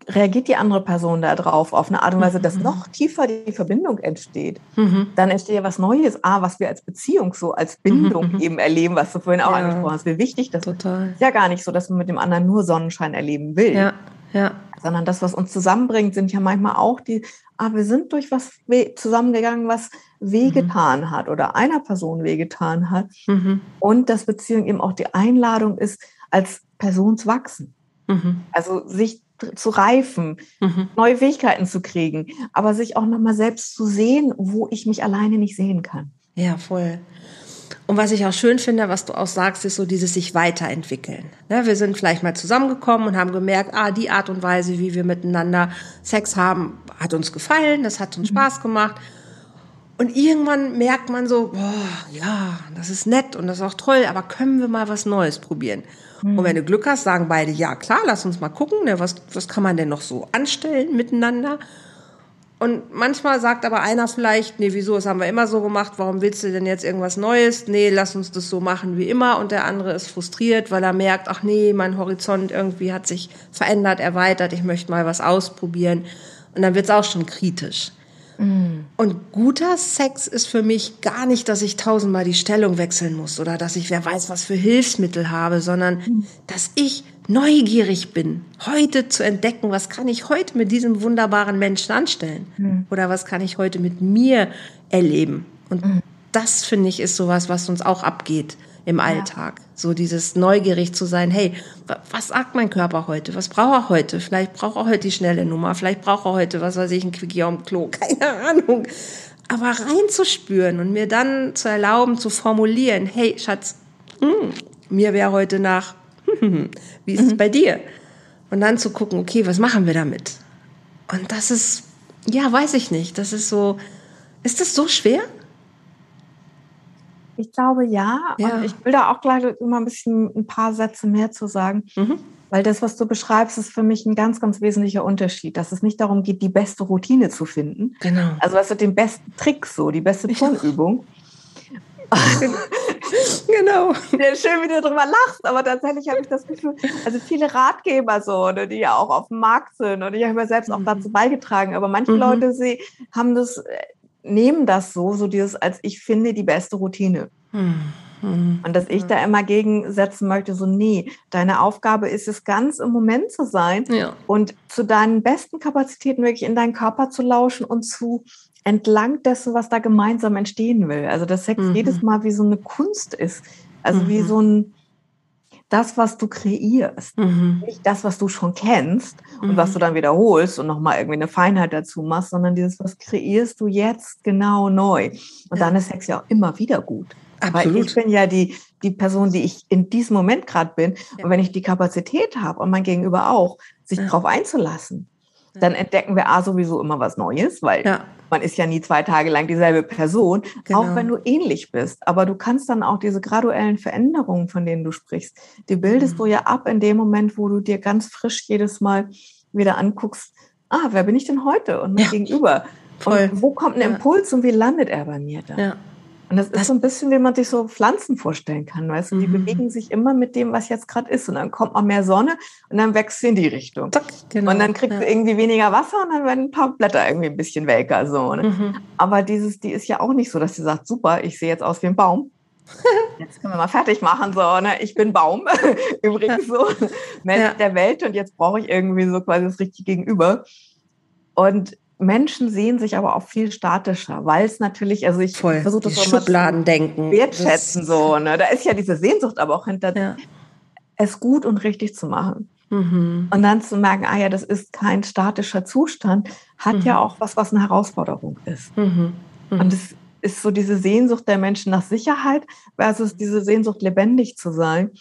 reagiert die andere Person da drauf auf eine Art und Weise, dass mhm. noch tiefer die Verbindung entsteht, mhm. dann entsteht ja was Neues, ah, was wir als Beziehung so als Bindung mhm. eben erleben, was du vorhin auch ja. angesprochen hast, wie wichtig das Total. ist. Ja gar nicht so, dass man mit dem anderen nur Sonnenschein erleben will. Ja. Ja. Sondern das, was uns zusammenbringt, sind ja manchmal auch die, ah, wir sind durch was zusammengegangen, was wehgetan mhm. hat oder einer Person wehgetan hat. Mhm. Und dass Beziehung eben auch die Einladung ist, als Person zu wachsen. Mhm. Also sich zu reifen, mhm. neue Fähigkeiten zu kriegen, aber sich auch nochmal selbst zu sehen, wo ich mich alleine nicht sehen kann. Ja, voll. Und was ich auch schön finde, was du auch sagst, ist so dieses sich weiterentwickeln. Ne, wir sind vielleicht mal zusammengekommen und haben gemerkt, ah, die Art und Weise, wie wir miteinander Sex haben, hat uns gefallen, das hat uns mhm. Spaß gemacht. Und irgendwann merkt man so, boah, ja, das ist nett und das ist auch toll, aber können wir mal was Neues probieren? Mhm. Und wenn du Glück hast, sagen beide, ja klar, lass uns mal gucken, ne, was, was kann man denn noch so anstellen miteinander? Und manchmal sagt aber einer vielleicht, nee, wieso, das haben wir immer so gemacht, warum willst du denn jetzt irgendwas Neues? Nee, lass uns das so machen wie immer. Und der andere ist frustriert, weil er merkt, ach nee, mein Horizont irgendwie hat sich verändert, erweitert, ich möchte mal was ausprobieren. Und dann wird's auch schon kritisch. Mm. Und guter Sex ist für mich gar nicht, dass ich tausendmal die Stellung wechseln muss oder dass ich wer weiß was für Hilfsmittel habe, sondern mm. dass ich neugierig bin, heute zu entdecken, was kann ich heute mit diesem wunderbaren Menschen anstellen? Mhm. Oder was kann ich heute mit mir erleben? Und mhm. das, finde ich, ist sowas, was uns auch abgeht im Alltag. Ja. So dieses neugierig zu sein, hey, was sagt mein Körper heute? Was braucht er heute? Vielleicht braucht er heute die schnelle Nummer, vielleicht braucht er heute, was weiß ich, ein Quickie am Klo, keine Ahnung. Aber reinzuspüren und mir dann zu erlauben, zu formulieren, hey, Schatz, mh, hm, mir wäre heute nach Wie ist mhm. es bei dir? Und dann zu gucken, okay, was machen wir damit? Und das ist, ja, weiß ich nicht. Das ist so, ist das so schwer? Ich glaube ja. ja. Und ich will da auch gleich immer ein bisschen ein paar Sätze mehr zu sagen. Mhm. Weil das, was du beschreibst, ist für mich ein ganz, ganz wesentlicher Unterschied, dass es nicht darum geht, die beste Routine zu finden. Genau. Also was ist den besten Trick so, die beste Turnübung. genau. Schön, wie du darüber lachst, aber tatsächlich habe ich das Gefühl, also viele Ratgeber so, ne, die ja auch auf dem Markt sind und ich habe ja selbst auch dazu mhm. beigetragen, aber manche mhm. Leute sie haben das, äh, nehmen das so, so dieses, als ich finde, die beste Routine. Mhm. Und dass ich da immer gegensetzen möchte, so, nee, deine Aufgabe ist es, ganz im Moment zu sein ja. und zu deinen besten Kapazitäten wirklich in deinen Körper zu lauschen und zu entlang dessen, was da gemeinsam entstehen will. Also dass Sex mhm. jedes Mal wie so eine Kunst ist. Also mhm. wie so ein das, was du kreierst. Mhm. Nicht das, was du schon kennst und was du mhm. dann wiederholst und nochmal irgendwie eine Feinheit dazu machst, sondern dieses, was kreierst du jetzt genau neu. Und ja. dann ist Sex ja auch immer wieder gut. Absolut. Weil ich bin ja die, die Person, die ich in diesem Moment gerade bin. Ja. Und wenn ich die Kapazität habe und mein Gegenüber auch, sich ja. darauf einzulassen, dann entdecken wir A sowieso immer was Neues, weil ja. man ist ja nie zwei Tage lang dieselbe Person, genau. auch wenn du ähnlich bist. Aber du kannst dann auch diese graduellen Veränderungen, von denen du sprichst, die bildest mhm. du ja ab in dem Moment, wo du dir ganz frisch jedes Mal wieder anguckst, ah, wer bin ich denn heute und mein ja. Gegenüber? Voll. Und wo kommt ein Impuls ja. und wie landet er bei mir da? Ja. Und das, das ist so ein bisschen, wie man sich so Pflanzen vorstellen kann, weißt du? Die mhm. bewegen sich immer mit dem, was jetzt gerade ist. Und dann kommt mal mehr Sonne und dann wächst sie in die Richtung. Zack, genau. Und dann kriegt ja. sie irgendwie weniger Wasser und dann werden ein paar Blätter irgendwie ein bisschen welker. So, ne? mhm. Aber dieses, die ist ja auch nicht so, dass sie sagt, super, ich sehe jetzt aus wie ein Baum. Jetzt können wir mal fertig machen, so, ne? Ich bin Baum, übrigens so, Mensch ja. der Welt und jetzt brauche ich irgendwie so quasi das richtige Gegenüber. Und Menschen sehen sich aber auch viel statischer, weil es natürlich, also ich versuche das so Schubladen denken. wertschätzen das so, ne? Da ist ja diese Sehnsucht aber auch hinter, ja. es gut und richtig zu machen. Mhm. Und dann zu merken, ah ja, das ist kein statischer Zustand, hat mhm. ja auch was, was eine Herausforderung ist. Mhm. mhm. Und es ist so diese Sehnsucht der Menschen nach Sicherheit versus diese Sehnsucht, lebendig zu sein.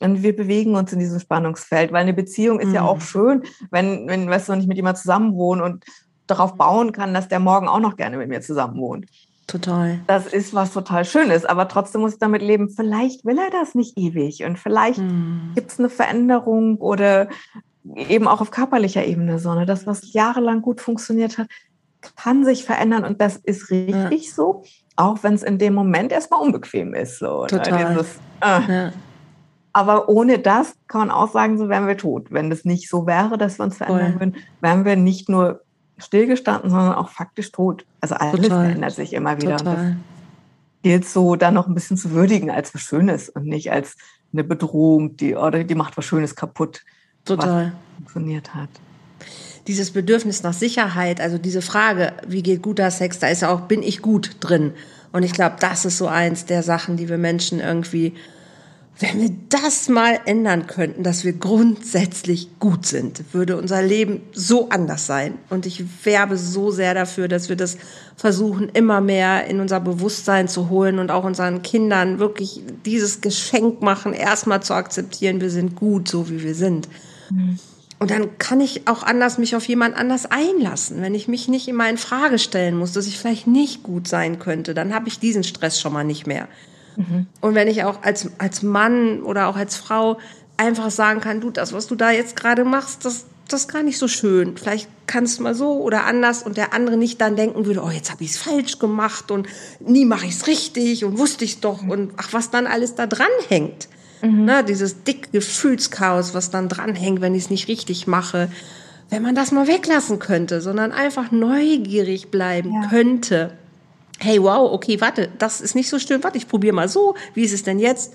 Und wir bewegen uns in diesem Spannungsfeld, weil eine Beziehung ist ja auch mhm. schön, wenn, wenn, weißt du, wenn ich mit jemand zusammenwohne und darauf bauen kann, dass der morgen auch noch gerne mit mir zusammen wohnt. Total. Das ist was total Schönes, aber trotzdem muss ich damit leben. Vielleicht will er das nicht ewig und vielleicht hm. gibt es eine Veränderung oder eben auch auf körperlicher Ebene so. Ne? Das, was jahrelang gut funktioniert hat, kann sich verändern und das ist richtig ja. so, auch wenn es in dem Moment erstmal unbequem ist. So, ne? Total. Dieses, äh. ja. Aber ohne das kann man auch sagen, so wären wir tot. Wenn das nicht so wäre, dass wir uns verändern Voll. würden, wären wir nicht nur stillgestanden, sondern auch faktisch tot. Also alles Total. verändert sich immer wieder. Total. Und das gilt so dann noch ein bisschen zu würdigen als was Schönes und nicht als eine Bedrohung, die, oder die macht was Schönes kaputt. Total. Funktioniert hat. Dieses Bedürfnis nach Sicherheit, also diese Frage, wie geht guter Sex, da ist ja auch, bin ich gut drin? Und ich glaube, das ist so eins der Sachen, die wir Menschen irgendwie wenn wir das mal ändern könnten, dass wir grundsätzlich gut sind, würde unser Leben so anders sein. Und ich werbe so sehr dafür, dass wir das versuchen, immer mehr in unser Bewusstsein zu holen und auch unseren Kindern wirklich dieses Geschenk machen, erstmal zu akzeptieren, wir sind gut, so wie wir sind. Mhm. Und dann kann ich auch anders mich auf jemand anders einlassen. Wenn ich mich nicht immer in Frage stellen muss, dass ich vielleicht nicht gut sein könnte, dann habe ich diesen Stress schon mal nicht mehr. Mhm. Und wenn ich auch als, als Mann oder auch als Frau einfach sagen kann, du, das, was du da jetzt gerade machst, das, das ist gar nicht so schön. Vielleicht kannst du mal so oder anders und der andere nicht dann denken würde, oh, jetzt habe ich es falsch gemacht und nie mache ich es richtig und wusste ich doch und ach, was dann alles da dran hängt. Mhm. Ne, dieses dicke Gefühlschaos, was dann dranhängt, wenn ich es nicht richtig mache. Wenn man das mal weglassen könnte, sondern einfach neugierig bleiben ja. könnte hey, wow, okay, warte, das ist nicht so schön, warte, ich probiere mal so, wie ist es denn jetzt?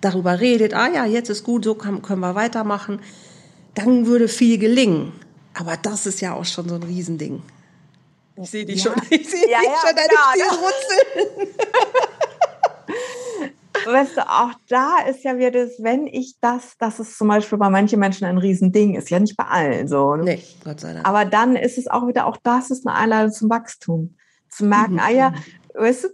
Darüber redet, ah ja, jetzt ist gut, so kann, können wir weitermachen. Dann würde viel gelingen. Aber das ist ja auch schon so ein Riesending. Ich sehe dich ja. schon, ich sehe ja, ja, schon deine Stirn runzeln. weißt du, auch da ist ja wieder das, wenn ich das, das ist zum Beispiel bei manchen Menschen ein Riesending, ist ja nicht bei allen so. Ne? Nee, Gott sei Dank. Aber dann ist es auch wieder, auch das ist eine Einladung zum Wachstum zu merken, mhm. ah ja, weißt du,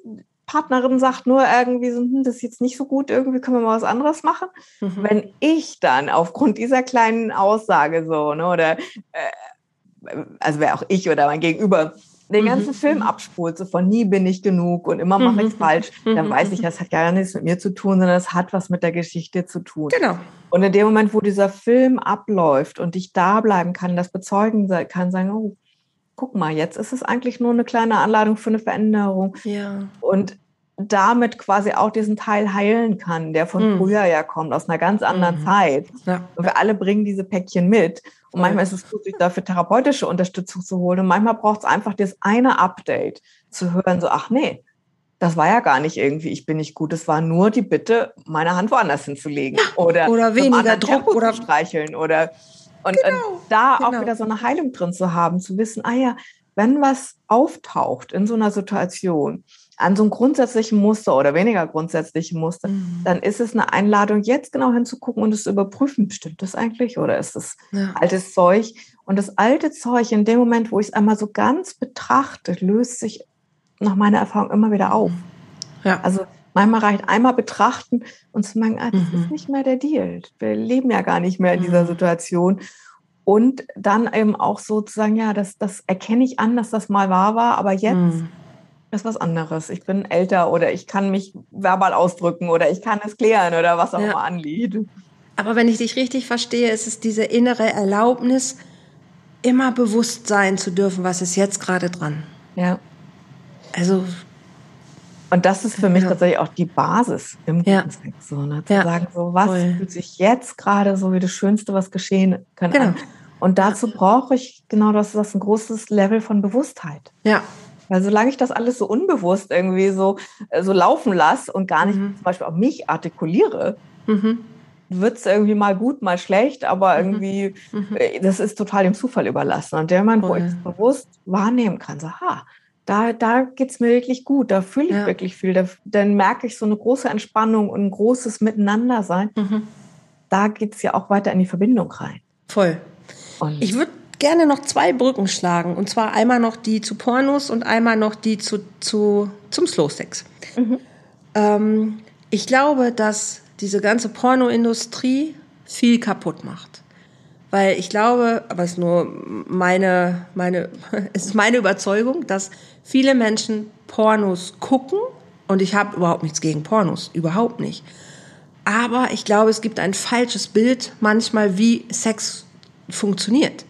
Partnerin sagt nur irgendwie so, hm, das ist jetzt nicht so gut, irgendwie können wir mal was anderes machen. Mhm. Wenn ich dann aufgrund dieser kleinen Aussage so, ne, oder äh, also wäre auch ich oder mein Gegenüber, den mhm. ganzen mhm. Film abspult, so von nie bin ich genug und immer mache ich es mhm. falsch, dann weiß ich, das hat gar nichts mit mir zu tun, sondern es hat was mit der Geschichte zu tun. Genau. Und in dem Moment, wo dieser Film abläuft und ich da bleiben kann, das bezeugen kann, sagen, oh, guck mal, jetzt ist es eigentlich nur eine kleine Anladung für eine Veränderung. Ja. Und damit quasi auch diesen Teil heilen kann, der von mhm. früher ja kommt, aus einer ganz anderen mhm. Zeit. Ja. Und wir alle bringen diese Päckchen mit. Und manchmal ist es gut, sich dafür therapeutische Unterstützung zu holen. Und manchmal braucht es einfach das eine Update, zu hören, so, ach nee, das war ja gar nicht irgendwie, ich bin nicht gut. Es war nur die Bitte, meine Hand woanders hinzulegen. Oder, oder weniger Druck oder streicheln oder und, genau, und da genau. auch wieder so eine Heilung drin zu haben, zu wissen, ah ja, wenn was auftaucht in so einer Situation, an so einem grundsätzlichen Muster oder weniger grundsätzlichen Muster, mhm. dann ist es eine Einladung, jetzt genau hinzugucken und es zu überprüfen, stimmt das eigentlich oder ist das ja. altes Zeug? Und das alte Zeug, in dem Moment, wo ich es einmal so ganz betrachte, löst sich nach meiner Erfahrung immer wieder auf. Ja. Also Manchmal reicht einmal betrachten und zu merken, ah, das mhm. ist nicht mehr der Deal. Wir leben ja gar nicht mehr in dieser mhm. Situation. Und dann eben auch sozusagen, ja, das, das erkenne ich an, dass das mal wahr war, aber jetzt mhm. ist was anderes. Ich bin älter oder ich kann mich verbal ausdrücken oder ich kann es klären oder was auch ja. immer anliegt. Aber wenn ich dich richtig verstehe, ist es diese innere Erlaubnis, immer bewusst sein zu dürfen, was ist jetzt gerade dran. Ja. Also Und das ist für mich ja. tatsächlich auch die Basis im ja. guten Sex. So, ne? Zu ja. sagen, so was Voll. fühlt sich jetzt gerade so wie das Schönste, was geschehen kann. Genau. An. Und dazu brauche ich genau das, das ein großes Level von Bewusstheit. Ja. Weil solange ich das alles so unbewusst irgendwie so, äh, so laufen lasse und gar nicht mhm. zum Beispiel auch mich artikuliere, mhm. wird es irgendwie mal gut, mal schlecht, aber mhm. irgendwie, mhm. das ist total dem Zufall überlassen. Und der Mann, wo ich es bewusst wahrnehmen kann, so, ha, da, da geht es mir wirklich gut, da fühle ich ja. wirklich viel, da, dann merke ich so eine große Entspannung und ein großes Miteinandersein. Mhm. Da geht es ja auch weiter in die Verbindung rein. Voll. Und ich würde gerne noch zwei Brücken schlagen. Und zwar einmal noch die zu Pornos und einmal noch die zu, zu, zum Slow Sex. Mhm. Ähm, ich glaube, dass diese ganze Pornoindustrie viel kaputt macht. Weil ich glaube, aber es ist nur meine, meine, es ist meine Überzeugung, dass viele Menschen Pornos gucken und ich habe überhaupt nichts gegen Pornos, überhaupt nicht. Aber ich glaube, es gibt ein falsches Bild manchmal, wie Sex funktioniert.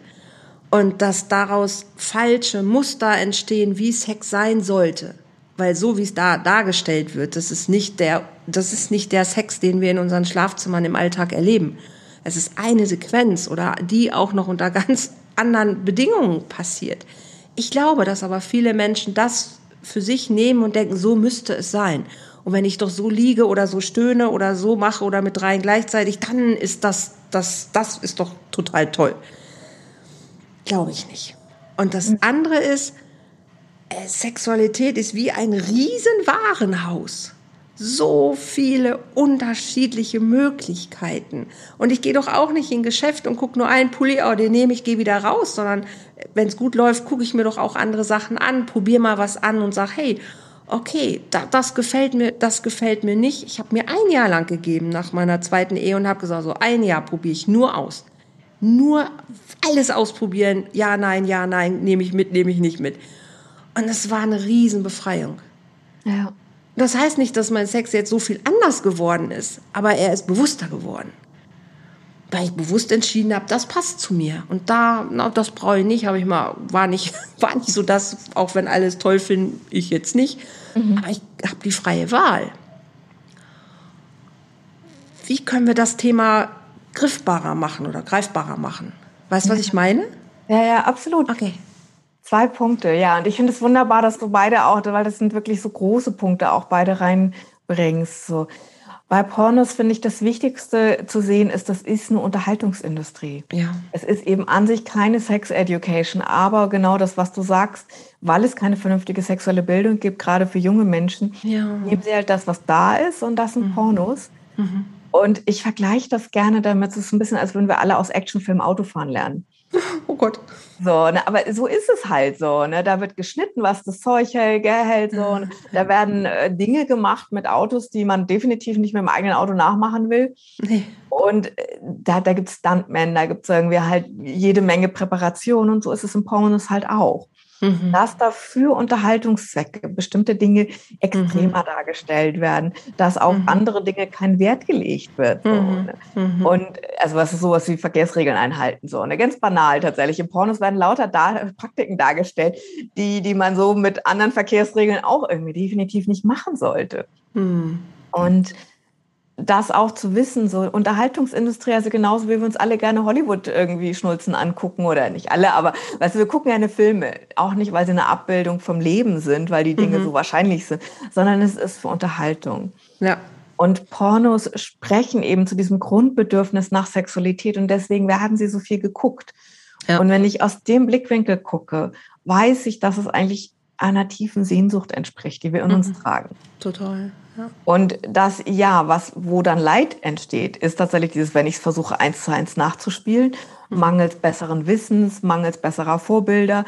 Und dass daraus falsche Muster entstehen, wie Sex sein sollte. Weil so wie es da dargestellt wird, das ist nicht der, das ist nicht der Sex, den wir in unseren Schlafzimmern im Alltag erleben. Es ist eine Sequenz oder die auch noch unter ganz anderen Bedingungen passiert. Ich glaube, dass aber viele Menschen das für sich nehmen und denken, so müsste es sein. Und wenn ich doch so liege oder so stöhne oder so mache oder mit dreien gleichzeitig, dann ist das, das, das ist doch total toll. Glaube ich nicht. Und das andere ist, äh, Sexualität ist wie ein Riesenwarenhaus so viele unterschiedliche Möglichkeiten. Und ich gehe doch auch nicht in Geschäft und gucke nur einen Pulli, oh, den nehme ich, gehe wieder raus, sondern wenn es gut läuft, gucke ich mir doch auch andere Sachen an, probiere mal was an und sage, hey, okay, da, das gefällt mir, das gefällt mir nicht. Ich habe mir ein Jahr lang gegeben nach meiner zweiten Ehe und habe gesagt, so ein Jahr probiere ich nur aus. Nur alles ausprobieren, ja, nein, ja, nein, nehme ich mit, nehme ich nicht mit. Und es war eine Riesenbefreiung. Ja. Das heißt nicht, dass mein Sex jetzt so viel anders geworden ist, aber er ist bewusster geworden. Weil ich bewusst entschieden habe, das passt zu mir. Und da, na, das brauche ich nicht, habe ich mal, war nicht, war nicht so das, auch wenn alles toll finde, ich jetzt nicht. Mhm. Aber ich habe die freie Wahl. Wie können wir das Thema griffbarer machen oder greifbarer machen? Weißt du, was ich meine? Ja, ja, absolut. Okay. Zwei Punkte, ja. Und ich finde es wunderbar, dass du beide auch, weil das sind wirklich so große Punkte, auch beide reinbringst. So. Bei Pornos finde ich das Wichtigste zu sehen ist, das ist eine Unterhaltungsindustrie. Ja. Es ist eben an sich keine Sex Education, aber genau das, was du sagst, weil es keine vernünftige sexuelle Bildung gibt, gerade für junge Menschen, ja. nehmen sie halt das, was da ist und das sind mhm. Pornos. Mhm. Und ich vergleiche das gerne damit, es ist ein bisschen, als würden wir alle aus Actionfilmen Autofahren lernen. Oh Gott. So, ne, aber so ist es halt so. Ne? Da wird geschnitten, was das Zeug hält, hält so. Ne? Da werden äh, Dinge gemacht mit Autos, die man definitiv nicht mit dem eigenen Auto nachmachen will. Nee. Und äh, da, da gibt es Stuntmen, da gibt es irgendwie halt jede Menge Präparation und so ist es im Pornos halt auch mhm. dass dafür Unterhaltungszwecke bestimmte Dinge extremer mhm. dargestellt werden, dass auf mhm. andere Dinge kein Wert gelegt wird. So, mhm. ne? Mhm. Und also was ist sowas wie Verkehrsregeln einhalten, so, ne? ganz banal tatsächlich. Im Pornos werden lauter da Praktiken dargestellt, die, die man so mit anderen Verkehrsregeln auch irgendwie definitiv nicht machen sollte. Mhm. Und das auch zu wissen, so Unterhaltungsindustrie, also genauso wie wir uns alle gerne Hollywood irgendwie Schnulzen angucken oder nicht alle, aber weißt du, wir gucken gerne Filme, auch nicht, weil sie eine Abbildung vom Leben sind, weil die Dinge mhm. so wahrscheinlich sind, sondern es ist für Unterhaltung. Ja. Und Pornos sprechen eben zu diesem Grundbedürfnis nach Sexualität und deswegen werden sie so viel geguckt. Ja. Und wenn ich aus dem Blickwinkel gucke, weiß ich, dass es eigentlich einer tiefen Sehnsucht entspricht, die wir in mhm. uns tragen. Total. Ja. Und das, ja, was, wo dann Leid entsteht, ist tatsächlich dieses, wenn ich es versuche, eins zu eins nachzuspielen, mhm. mangels besseren Wissens, mangels besserer Vorbilder.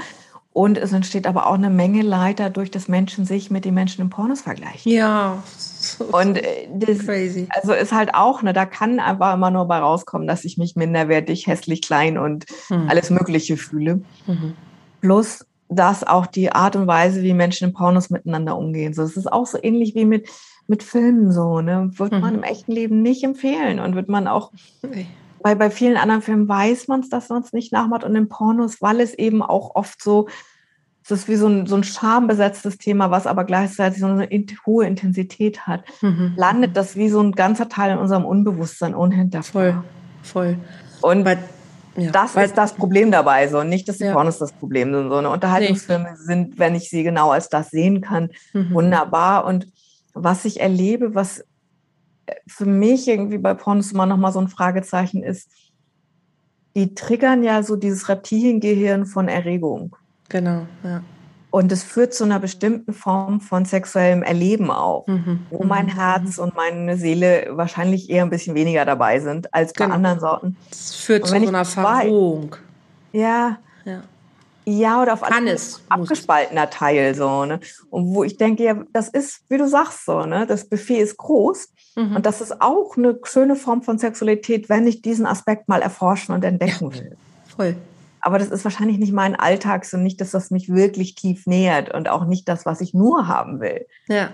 Und es entsteht aber auch eine Menge Leid dadurch, dass Menschen sich mit den Menschen im Pornos vergleichen. Ja. So und äh, das, crazy. also ist halt auch, ne, da kann einfach immer nur bei rauskommen, dass ich mich minderwertig, hässlich, klein und mhm. alles Mögliche fühle. Mhm. Plus, dass auch die Art und Weise, wie Menschen im Pornos miteinander umgehen. So, es ist auch so ähnlich wie mit mit Filmen so, ne? Würde mhm. man im echten Leben nicht empfehlen und wird man auch nee. bei, bei vielen anderen Filmen weiß man es, dass man es nicht nachmacht und in Pornos, weil es eben auch oft so es ist wie so ein, so ein schambesetztes Thema, was aber gleichzeitig so eine in, hohe Intensität hat. Mhm. Landet das wie so ein ganzer Teil in unserem Unbewusstsein unhinterfragt. Voll, voll. Und weil, ja, das ist das Problem dabei, so nicht, dass die ja. Pornos das Problem sind. So eine Unterhaltungsfilme nee. sind, wenn ich sie genau als das sehen kann, mhm. wunderbar. Und was ich erlebe, was für mich irgendwie bei Pornos immer noch mal so ein Fragezeichen ist, die triggern ja so dieses Reptiliengehirn von Erregung. Genau, ja. Und es führt zu einer bestimmten Form von sexuellem Erleben auch, mhm. wo mein mhm. Herz und meine Seele wahrscheinlich eher ein bisschen weniger dabei sind als bei genau. anderen Sorten. Es führt zu so einer Verrohung. Ja. ja. Ja, oder auf Kann es, abgespaltener Teil so, ne? Und wo ich denke, ja, das ist, wie du sagst, so, ne? Das Buffet ist groß mhm. und das ist auch eine schöne Form von Sexualität, wenn ich diesen Aspekt mal erforschen und entdecken ja. will. Voll. Aber das ist wahrscheinlich nicht mein Alltag und nicht, dass das mich wirklich tief nähert und auch nicht das, was ich nur haben will. Ja.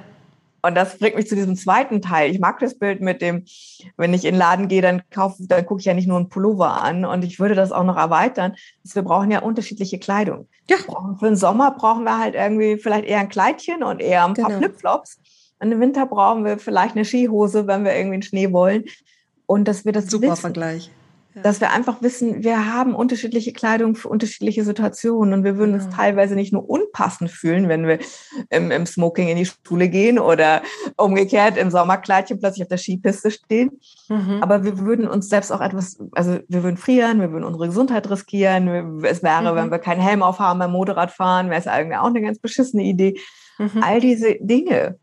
Und das bringt mich zu diesem zweiten Teil. Ich mag das Bild mit dem, wenn ich in den Laden gehe, dann kaufe, dann gucke ich ja nicht nur einen Pullover an und ich würde das auch noch erweitern. Dass wir brauchen ja unterschiedliche Kleidung. Ja. Für den Sommer brauchen wir halt irgendwie vielleicht eher ein Kleidchen und eher ein paar genau. Flipflops. Und im Winter brauchen wir vielleicht eine Skihose, wenn wir irgendwie in Schnee wollen. Und dass wir das super wissen. Vergleich. Dass wir einfach wissen, wir haben unterschiedliche Kleidung für unterschiedliche Situationen und wir würden uns teilweise nicht nur unpassend fühlen, wenn wir im, im, Smoking in die Schule gehen oder umgekehrt im Sommerkleidchen plötzlich auf der Skipiste stehen. Mhm. Aber wir würden uns selbst auch etwas, also wir würden frieren, wir würden unsere Gesundheit riskieren. Es wäre, mhm. wenn wir keinen Helm aufhaben beim Motorrad fahren, wäre es eigentlich auch eine ganz beschissene Idee. Mhm. All diese Dinge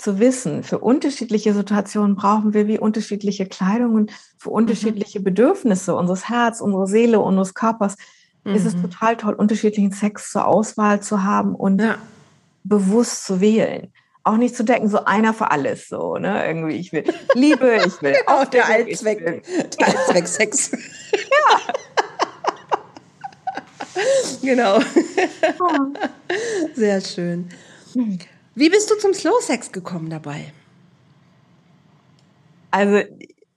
zu wissen, für unterschiedliche Situationen brauchen wir wie unterschiedliche Kleidung und für mhm. unterschiedliche Bedürfnisse unseres Herz, unserer Seele, unseres Körpers mhm. ist es mhm. total toll, unterschiedlichen Sex zur Auswahl zu haben und ja. bewusst zu wählen. Auch nicht zu denken, so einer für alles, so, ne? Irgendwie, ich will Liebe, ich will auch der Allzweck, der Allzweck Sex. ja. genau. Sehr schön. Wie bist du zum Slow Sex gekommen dabei? Also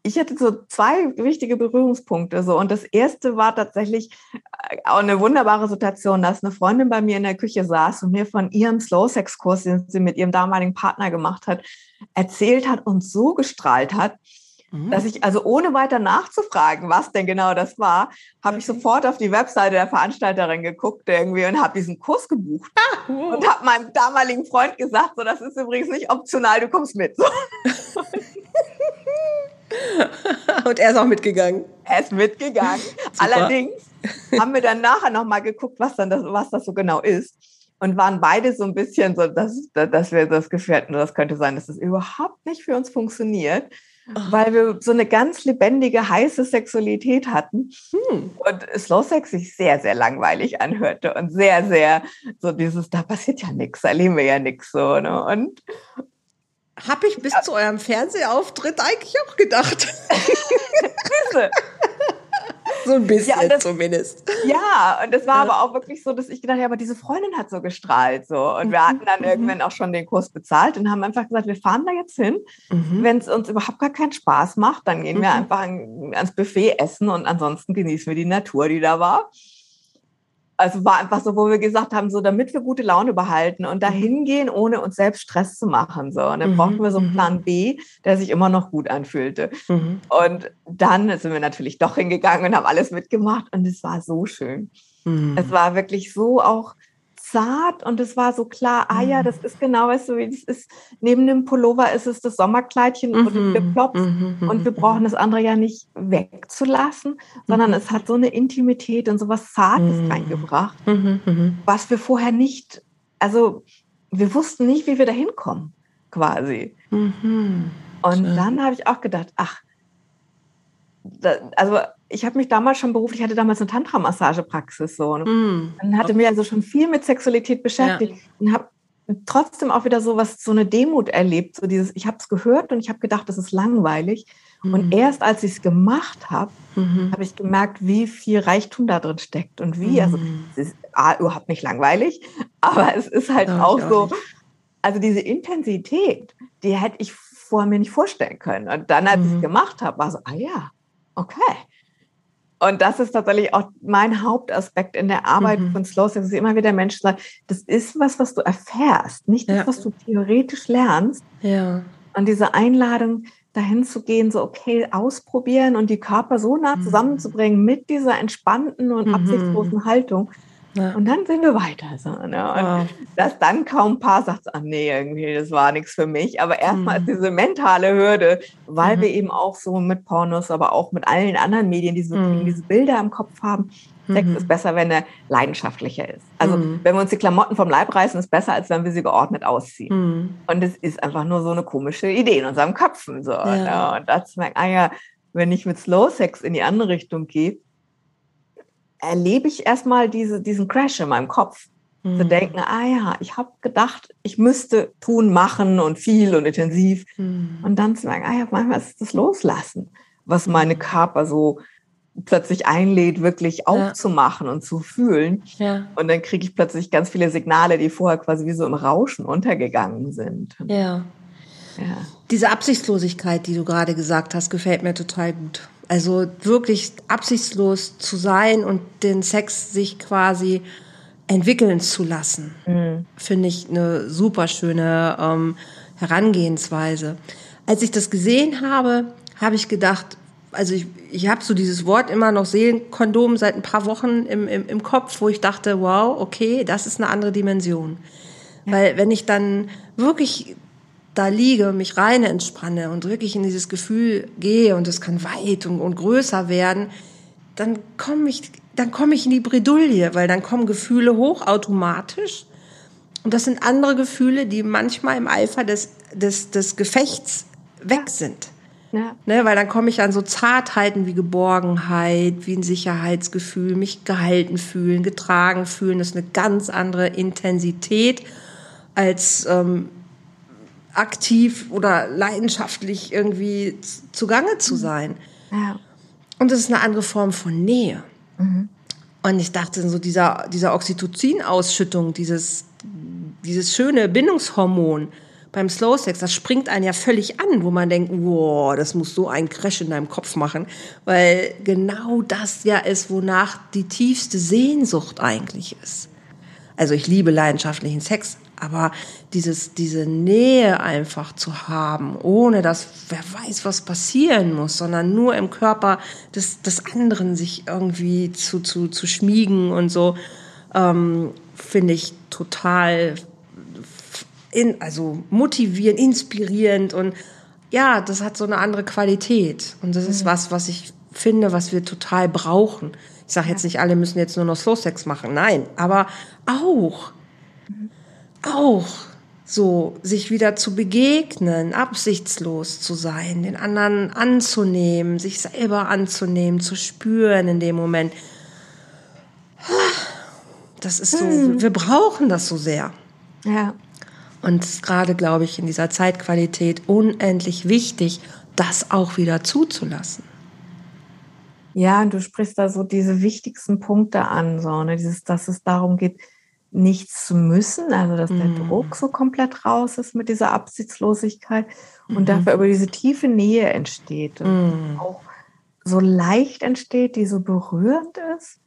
ich hatte so zwei wichtige Berührungspunkte so und das erste war tatsächlich äh, auch eine wunderbare Situation, dass eine Freundin bei mir in der Küche saß und mir von ihrem Slow Sex Kurs, den sie mit ihrem damaligen Partner gemacht hat, erzählt hat und so gestrahlt hat, Mhm. Dass ich also ohne weiter nachzufragen, was denn genau das war, habe ich sofort auf die Webseite der Veranstalterin geguckt irgendwie und habe diesen Kurs gebucht ah, und habe meinem damaligen Freund gesagt, so das ist übrigens nicht optional, du kommst mit. So. und er ist auch mitgegangen. Er ist mitgegangen. Allerdings haben wir dann nachher noch mal geguckt, was dann das, was das so genau ist und waren beide so ein bisschen so, dass, dass wir das Gefühl hatten, das könnte sein, dass das überhaupt nicht für uns funktioniert weil wir so eine ganz lebendige, heiße Sexualität hatten hm. und Slow Sex sich sehr, sehr langweilig anhörte und sehr, sehr so dieses, da passiert ja nichts, da erleben wir ja nichts so. Ne? Und habe ich bis ja. zu eurem Fernsehauftritt eigentlich auch gedacht. So ein bisschen ja, das, zumindest. Ja, und es war aber auch wirklich so, dass ich gedacht habe, aber diese Freundin hat so gestrahlt. So. Und wir hatten dann mhm. irgendwann auch schon den Kurs bezahlt und haben einfach gesagt, wir fahren da jetzt hin. Mhm. Wenn es uns überhaupt gar keinen Spaß macht, dann gehen wir mhm. einfach ans Buffet essen und ansonsten genießen wir die Natur, die da war also war einfach so, wo wir gesagt haben, so damit wir gute Laune behalten und dahin mhm. gehen, ohne uns selbst Stress zu machen. So. Und dann mhm. brauchten wir so einen mhm. Plan B, der sich immer noch gut anfühlte. Mhm. Und dann sind wir natürlich doch hingegangen und haben alles mitgemacht und es war so schön. Mhm. Es war wirklich so auch zart und es war so klar, ah ja, das ist genau, weißt du, wie das ist. Neben dem Pullover ist es das Sommerkleidchen mhm. und Flipflops mhm. und wir brauchen das andere ja nicht wegzulassen, sondern mhm. es hat so eine Intimität und so was Zartes mhm. reingebracht, mhm, mhm. was wir vorher nicht, also wir wussten nicht, wie wir da hinkommen, quasi. Und dann habe ich auch gedacht, ach, da, also ich habe mich damals schon beruflich, ich hatte damals eine Tantra-Massagepraxis so. Ne? Mm. Dann hatte mich also schon viel mit Sexualität beschäftigt ja. und habe trotzdem auch wieder so was, so eine Demut erlebt. So dieses, ich habe es gehört und ich habe gedacht, das ist langweilig. Mm. Und erst als ich es gemacht habe, mm habe ich gemerkt, wie viel Reichtum da drin steckt und wie, also mm. es ist A, überhaupt nicht langweilig, aber es ist halt auch, auch so, nicht. also diese Intensität, die hätte ich vorher mir nicht vorstellen können. Und dann, als ich es mhm. gemacht habe, war so, ah ja, okay. Und das ist tatsächlich auch mein Hauptaspekt in der Arbeit mhm. von Slow Sex, dass immer wieder Menschen sagen, das ist was, was du erfährst, nicht das, was du theoretisch lernst. Ja. Und diese Einladung, dahin zu gehen, so okay, ausprobieren und die Körper so nah mhm. zusammenzubringen mit dieser entspannten und mhm. absichtslosen Haltung, ja. Und dann sind wir weiter. So, ne? Und wow. dass dann kaum ein paar sagt, ach nee, irgendwie, das war nichts für mich. Aber erstmal mhm. ist diese mentale Hürde, weil mhm. wir eben auch so mit Pornos, aber auch mit allen anderen Medien diese, mhm. diese Bilder im Kopf haben. Sex mhm. ist besser, wenn er leidenschaftlicher ist. Also mhm. wenn wir uns die Klamotten vom Leib reißen, ist besser, als wenn wir sie geordnet ausziehen. Mhm. Und es ist einfach nur so eine komische Idee in unserem Köpfen. So, ja. ne? Und das merkt, ah ja, wenn ich mit Slow Sex in die andere Richtung gehe, erlebe ich erstmal diese, diesen Crash in meinem Kopf. Mhm. Zu denken, ah ja, ich habe gedacht, ich müsste tun, machen und viel und intensiv. Mhm. Und dann zu merken, ah ja, manchmal ist das Loslassen, was meine Körper so plötzlich einlädt, wirklich aufzumachen ja. und zu fühlen. Ja. Und dann kriege ich plötzlich ganz viele Signale, die vorher quasi wie so im Rauschen untergegangen sind. Ja. ja. Diese Absichtslosigkeit, die du gerade gesagt hast, gefällt mir total gut. Also wirklich absichtslos zu sein und den Sex sich quasi entwickeln zu lassen, mhm. finde ich eine super schöne ähm, Herangehensweise. Als ich das gesehen habe, habe ich gedacht, also ich, ich habe so dieses Wort immer noch Seelenkondom seit ein paar Wochen im, im, im Kopf, wo ich dachte, wow, okay, das ist eine andere Dimension. Ja. Weil wenn ich dann wirklich da liege, mich rein entspanne und wirklich in dieses Gefühl gehe und es kann weit und, und größer werden, dann komme ich, dann komme ich in die Bredouille, weil dann kommen Gefühle hoch automatisch. Und das sind andere Gefühle, die manchmal im Eifer des, des, des Gefechts weg sind. Ja. Ne, weil dann komme ich an so Zartheiten wie Geborgenheit, wie ein Sicherheitsgefühl, mich gehalten fühlen, getragen fühlen. Das ist eine ganz andere Intensität als ähm, aktiv oder leidenschaftlich irgendwie zugange zu sein. Ja. Und das ist eine andere Form von Nähe. Mhm. Und ich dachte, so dieser, dieser Oxytocin-Ausschüttung, dieses, dieses schöne Bindungshormon beim Slow Sex, das springt einen ja völlig an, wo man denkt, wow, das muss so einen Crash in deinem Kopf machen, weil genau das ja ist, wonach die tiefste Sehnsucht eigentlich ist. Also ich liebe leidenschaftlichen Sex, aber dieses, diese Nähe einfach zu haben, ohne dass wer weiß, was passieren muss, sondern nur im Körper des, des anderen sich irgendwie zu, zu, zu schmiegen und so, ähm, finde ich total in, also motivierend, inspirierend und ja, das hat so eine andere Qualität. Und das ist mhm. was, was ich finde, was wir total brauchen. Ich sage jetzt nicht, alle müssen jetzt nur noch Slow Sex machen. Nein, aber auch auch so, sich wieder zu begegnen, absichtslos zu sein, den anderen anzunehmen, sich selber anzunehmen, zu spüren in dem Moment. Das ist so, hm. wir brauchen das so sehr. Ja. Und gerade, glaube ich, in dieser Zeitqualität unendlich wichtig, das auch wieder zuzulassen. Ja, und du sprichst da so diese wichtigsten Punkte an, so, ne? Dieses, dass es darum geht, nichts zu müssen, also dass der mhm. Druck so komplett raus ist mit dieser Absichtslosigkeit und mhm. dafür aber diese tiefe Nähe entsteht und mhm. auch so leicht entsteht, die so berührend ist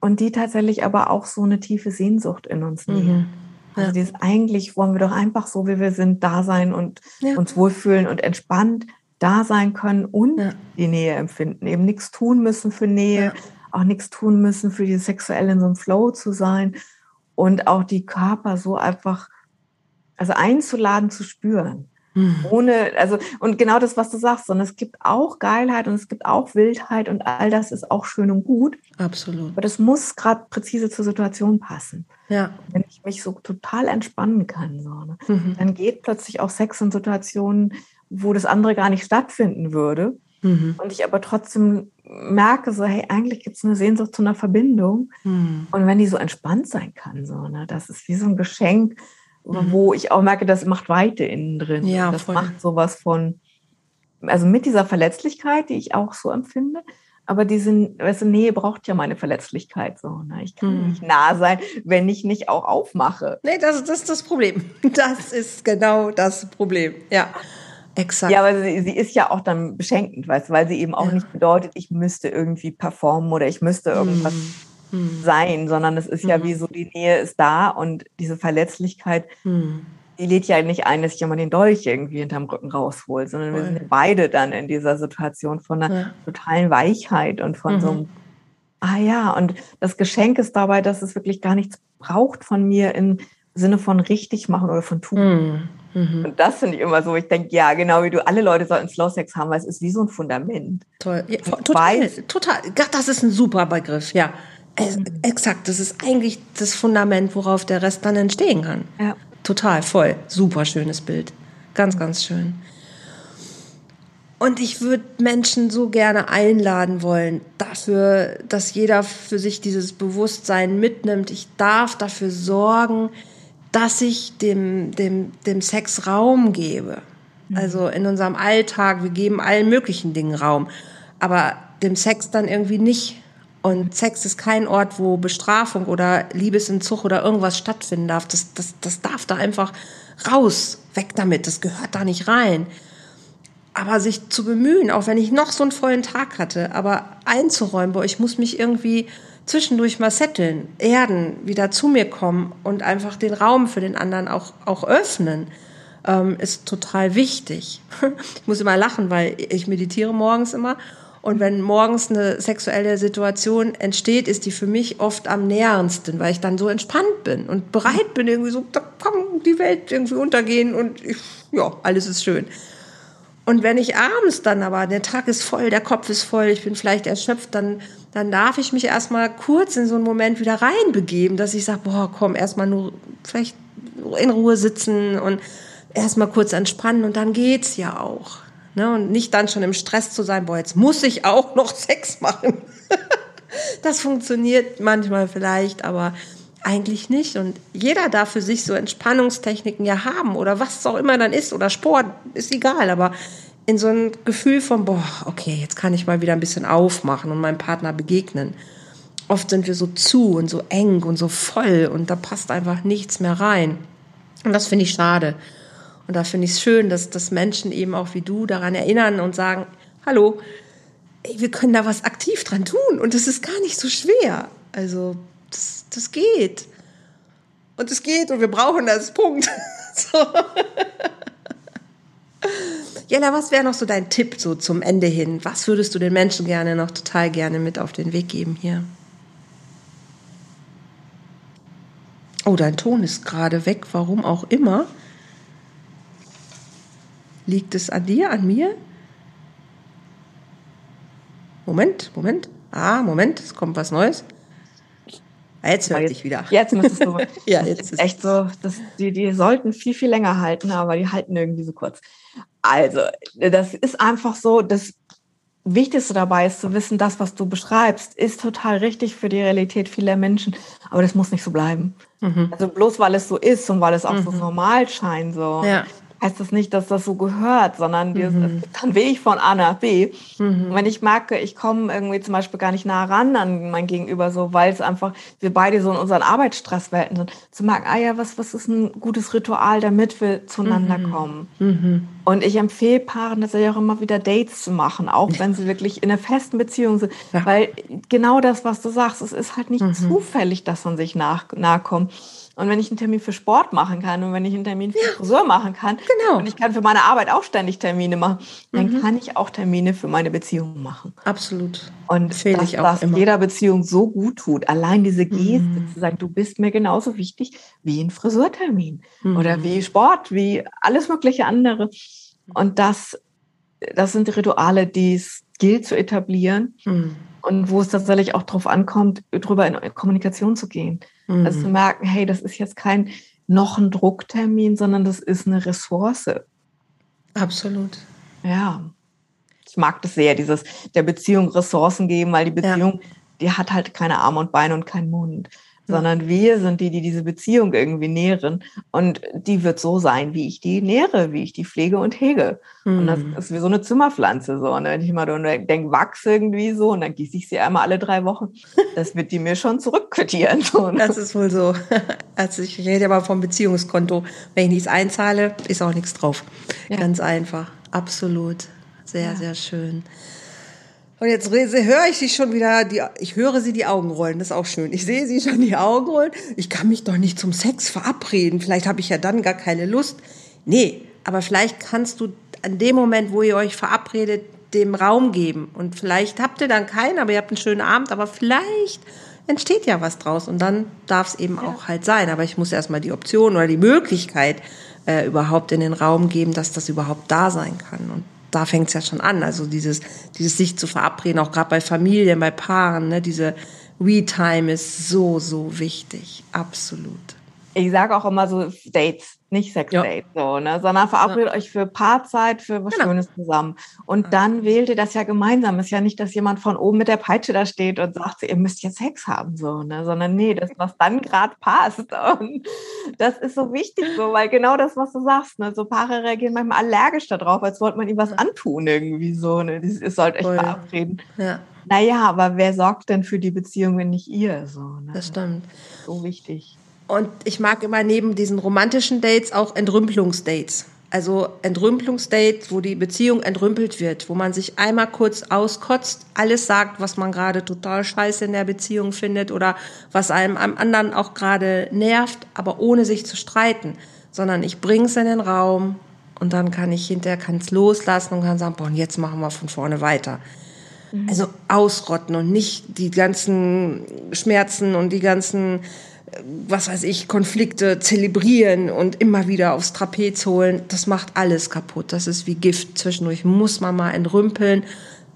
und die tatsächlich aber auch so eine tiefe Sehnsucht in uns nährt. Mhm. Also ja. Dieses eigentlich wollen wir doch einfach so, wie wir sind, da sein und ja. uns wohlfühlen und entspannt da sein können und ja. die Nähe empfinden. Eben nichts tun müssen für Nähe, auch nichts tun müssen für die sexuell in so einem Flow zu sein, und auch die Körper so einfach, also einzuladen zu spüren. Mhm. Ohne, also, und genau das, was du sagst, sondern es gibt auch Geilheit und es gibt auch Wildheit und all das ist auch schön und gut. Absolut. Aber das muss gerade präzise zur Situation passen. Ja. Wenn ich mich so total entspannen kann, so, ne, mhm. dann geht plötzlich auch Sex in Situationen, wo das andere gar nicht stattfinden würde. Mhm. Und ich aber trotzdem merke, so, hey, eigentlich gibt es eine Sehnsucht zu einer Verbindung. Mhm. Und wenn die so entspannt sein kann, so, ne, das ist wie so ein Geschenk, mhm. wo ich auch merke, das macht Weite innen drin. Ja, das voll. macht sowas von, also mit dieser Verletzlichkeit, die ich auch so empfinde, aber diese weißt du, Nähe braucht ja meine Verletzlichkeit so. Ne? Ich kann mhm. nicht nah sein, wenn ich nicht auch aufmache. Nee, das, das ist das Problem. Das ist genau das Problem. Ja. Exakt. Ja, aber sie, sie, ist ja auch dann beschenkend, weißt du, weil sie eben auch ja. nicht bedeutet, ich müsste irgendwie performen oder ich müsste irgendwas hm. sein, sondern es ist hm. ja wie so, die Nähe ist da und diese Verletzlichkeit, hm. die lädt ja nicht ein, dass ich immer den Dolch irgendwie hinterm Rücken raushole, sondern Voll. wir sind beide dann in dieser Situation von einer ja. totalen Weichheit und von so mhm. einem Ah ja, und das Geschenk ist dabei, dass es wirklich gar nichts braucht von mir im Sinne von richtig machen oder von tun. Mhm. mhm. Und das finde ich immer so. Ich denke, ja, genau wie du, alle Leute sollten Slow Sex haben, weil es ist wie so ein Fundament. Toll. Ja, total, total. Das ist ein super Begriff, ja. Mhm. Exakt. Das ist eigentlich das Fundament, worauf der Rest dann entstehen kann. Ja. Total, voll. Super schönes Bild. Ganz, ganz schön. Und ich würde Menschen so gerne einladen wollen, dafür, dass jeder für sich dieses Bewusstsein mitnimmt. Ich darf dafür sorgen, dass ich dem, dem, dem Sex Raum gebe. Mhm. Also in unserem Alltag, wir geben allen möglichen Dingen Raum, aber dem Sex dann irgendwie nicht. Und Sex ist kein Ort, wo Bestrafung oder Liebesentzug oder irgendwas stattfinden darf. Das, das, das darf da einfach raus, weg damit, das gehört da nicht rein aber sich zu bemühen, auch wenn ich noch so einen vollen Tag hatte, aber einzuräumen, boah, ich muss mich irgendwie zwischendurch mal setteln, erden, wieder zu mir kommen und einfach den Raum für den anderen auch, auch öffnen, ähm, ist total wichtig. Ich muss immer lachen, weil ich meditiere morgens immer. Und wenn morgens eine sexuelle Situation entsteht, ist die für mich oft am näherndsten, weil ich dann so entspannt bin und bereit bin, irgendwie so, da kann die Welt irgendwie untergehen und ich, ja, alles ist schön. Und wenn ich abends dann aber, der Tag ist voll, der Kopf ist voll, ich bin vielleicht erschöpft, dann, dann darf ich mich erstmal kurz in so einen Moment wieder reinbegeben, dass ich sage, boah, komm, erstmal nur vielleicht in Ruhe sitzen und erstmal kurz entspannen und dann geht's ja auch. Ne? Und nicht dann schon im Stress zu sein, boah, jetzt muss ich auch noch Sex machen. das funktioniert manchmal vielleicht, aber eigentlich nicht. Und jeder darf für sich so Entspannungstechniken ja haben oder was es auch immer dann ist oder Sport, ist egal. Aber in so ein Gefühl von, boah, okay, jetzt kann ich mal wieder ein bisschen aufmachen und meinem Partner begegnen. Oft sind wir so zu und so eng und so voll und da passt einfach nichts mehr rein. Und das finde ich schade. Und da finde ich es schön, dass, dass Menschen eben auch wie du daran erinnern und sagen, hallo, ey, wir können da was aktiv dran tun und das ist gar nicht so schwer. Also das, das geht. Und es geht und wir brauchen das. Punkt. so. Jella, was wäre noch so dein Tipp so zum Ende hin? Was würdest du den Menschen gerne noch total gerne mit auf den Weg geben hier? Oh, dein Ton ist gerade weg, warum auch immer. Liegt es an dir, an mir? Moment, Moment. Ah, Moment, es kommt was Neues. Jetzt höre ich wieder. Jetzt müsstest du. ja, jetzt ist echt so, dass die, die sollten viel, viel länger halten, aber die halten irgendwie so kurz. Also, das ist einfach so, das Wichtigste dabei ist zu wissen, das, was du beschreibst, ist total richtig für die Realität vieler Menschen, aber das muss nicht so bleiben. Mhm. Also bloß weil es so ist und weil es auch mhm. so normal scheint, so. Ja heißt das nicht, dass das so gehört, sondern mhm. dann ich von A nach B. Mhm. Wenn ich merke, ich komme irgendwie zum Beispiel gar nicht nah ran an mein Gegenüber, so weil es einfach, wir beide so in unseren Arbeitsstresswelten sind, zu merken, ah ja, was, was ist ein gutes Ritual, damit wir zueinander mhm. kommen. Mhm. Und ich empfehle Paaren tatsächlich auch immer wieder Dates zu machen, auch wenn sie wirklich in einer festen Beziehung sind. Ja. Weil genau das, was du sagst, es ist halt nicht mhm. zufällig, dass man sich nach, nahe kommt. Und wenn ich einen Termin für Sport machen kann und wenn ich einen Termin für ja. Friseur machen kann genau. und ich kann für meine Arbeit auch ständig Termine machen, dann mhm. kann ich auch Termine für meine Beziehung machen. Absolut. Und das, dass das immer. jeder Beziehung so gut tut. Allein diese Geste mhm. zu sagen, du bist mir genauso wichtig wie ein Friseurtermin mhm. oder wie Sport, wie alles mögliche andere. Und das, das sind Rituale, die es gilt zu etablieren. Mhm und wo es tatsächlich auch darauf ankommt, drüber in Kommunikation zu gehen. Mhm. Also zu merken, hey, das ist jetzt kein noch ein Drucktermin, sondern das ist eine Ressource. Absolut. Ja. Ich mag das sehr, dieses der Beziehung Ressourcen geben, weil die Beziehung, ja. die hat halt keine Arme und Beine und keinen Mund sondern wir sind die, die diese Beziehung irgendwie nähren. Und die wird so sein, wie ich die nähere, wie ich die pflege und hege. Mhm. Und das hm. ist wie so eine Zimmerpflanze. So. Und wenn ich mal denke, wachs irgendwie so, und dann gieße ich sie einmal alle drei Wochen, das wird die mir schon zurückquittieren. So, ne? Das ist wohl so. Also ich rede aber vom Beziehungskonto. Wenn ich nichts einzahle, ist auch nichts drauf. Ja. Ganz einfach. absolut. Sehr, ja. sehr schön. Und jetzt höre ich sie schon wieder, die, ich höre sie die Augen rollen, das ist auch schön. Ich sehe sie schon die Augen rollen. Ich kann mich doch nicht zum Sex verabreden. Vielleicht habe ich ja dann gar keine Lust. Nee, aber vielleicht kannst du an dem Moment, wo ihr euch verabredet, dem Raum geben. Und vielleicht habt ihr dann keinen, aber ihr habt einen schönen Abend, aber vielleicht entsteht ja was draus und dann darf es eben ja. auch halt sein. Aber ich muss erstmal die Option oder die Möglichkeit äh, überhaupt in den Raum geben, dass das überhaupt da sein kann. Und da fängt es ja schon an. Also dieses, dieses sich zu verabreden, auch gerade bei Familien, bei Paaren, ne, diese We-Time ist so, so wichtig. Absolut. Ich sage auch immer so Dates nicht Sex-Date, ja. so, ne? sondern verabredet ja. euch für Paarzeit, für was genau. Schönes zusammen. Und ja. dann wählt ihr das ja gemeinsam. Ist ja nicht, dass jemand von oben mit der Peitsche da steht und sagt, ihr müsst jetzt Sex haben, so, ne? sondern nee, das, was dann gerade passt. Und das ist so wichtig, so, weil genau das, was du sagst, ne? so Paare reagieren manchmal allergisch darauf, als wollte man ihm was antun, irgendwie so. Ne? Ihr sollt euch Voll. verabreden. Ja. Naja, aber wer sorgt denn für die Beziehung, wenn nicht ihr? So, ne? Das stimmt. So wichtig. Und ich mag immer neben diesen romantischen Dates auch Entrümpelungsdates. Also Entrümpelungsdates, wo die Beziehung entrümpelt wird, wo man sich einmal kurz auskotzt, alles sagt, was man gerade total scheiße in der Beziehung findet oder was einem am anderen auch gerade nervt, aber ohne sich zu streiten, sondern ich bring's in den Raum und dann kann ich hinterher kann's loslassen und kann sagen, boah, und jetzt machen wir von vorne weiter. Mhm. Also ausrotten und nicht die ganzen Schmerzen und die ganzen was weiß ich, Konflikte zelebrieren und immer wieder aufs Trapez holen, das macht alles kaputt. Das ist wie Gift. Zwischendurch muss man mal entrümpeln,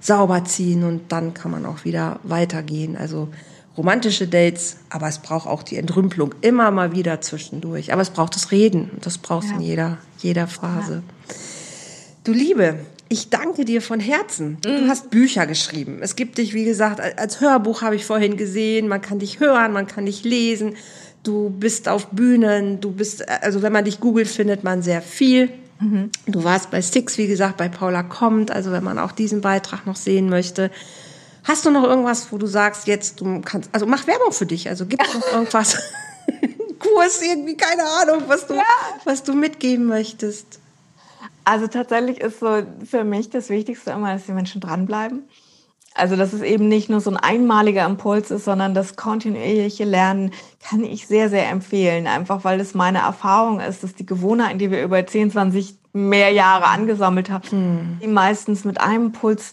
sauber ziehen und dann kann man auch wieder weitergehen. Also romantische Dates, aber es braucht auch die Entrümpelung immer mal wieder zwischendurch. Aber es braucht das Reden. Das braucht es ja. in jeder, jeder Phase. Ja. Du Liebe, ich danke dir von Herzen. Du mhm. hast Bücher geschrieben. Es gibt dich, wie gesagt, als Hörbuch habe ich vorhin gesehen. Man kann dich hören, man kann dich lesen. Du bist auf Bühnen. Du bist, also wenn man dich googelt, findet man sehr viel. Mhm. Du warst bei Six, wie gesagt, bei Paula kommt. Also wenn man auch diesen Beitrag noch sehen möchte. Hast du noch irgendwas, wo du sagst, jetzt du kannst, also mach Werbung für dich. Also gibt es noch irgendwas? Kurs irgendwie, keine Ahnung, was du, ja. was du mitgeben möchtest. Also tatsächlich ist so für mich das Wichtigste immer, dass die Menschen dranbleiben. Also, dass es eben nicht nur so ein einmaliger Impuls ist, sondern das kontinuierliche Lernen kann ich sehr, sehr empfehlen. Einfach weil es meine Erfahrung ist, dass die Gewohnheiten, die wir über 10, 20 mehr Jahre angesammelt haben, hm. die meistens mit einem Impuls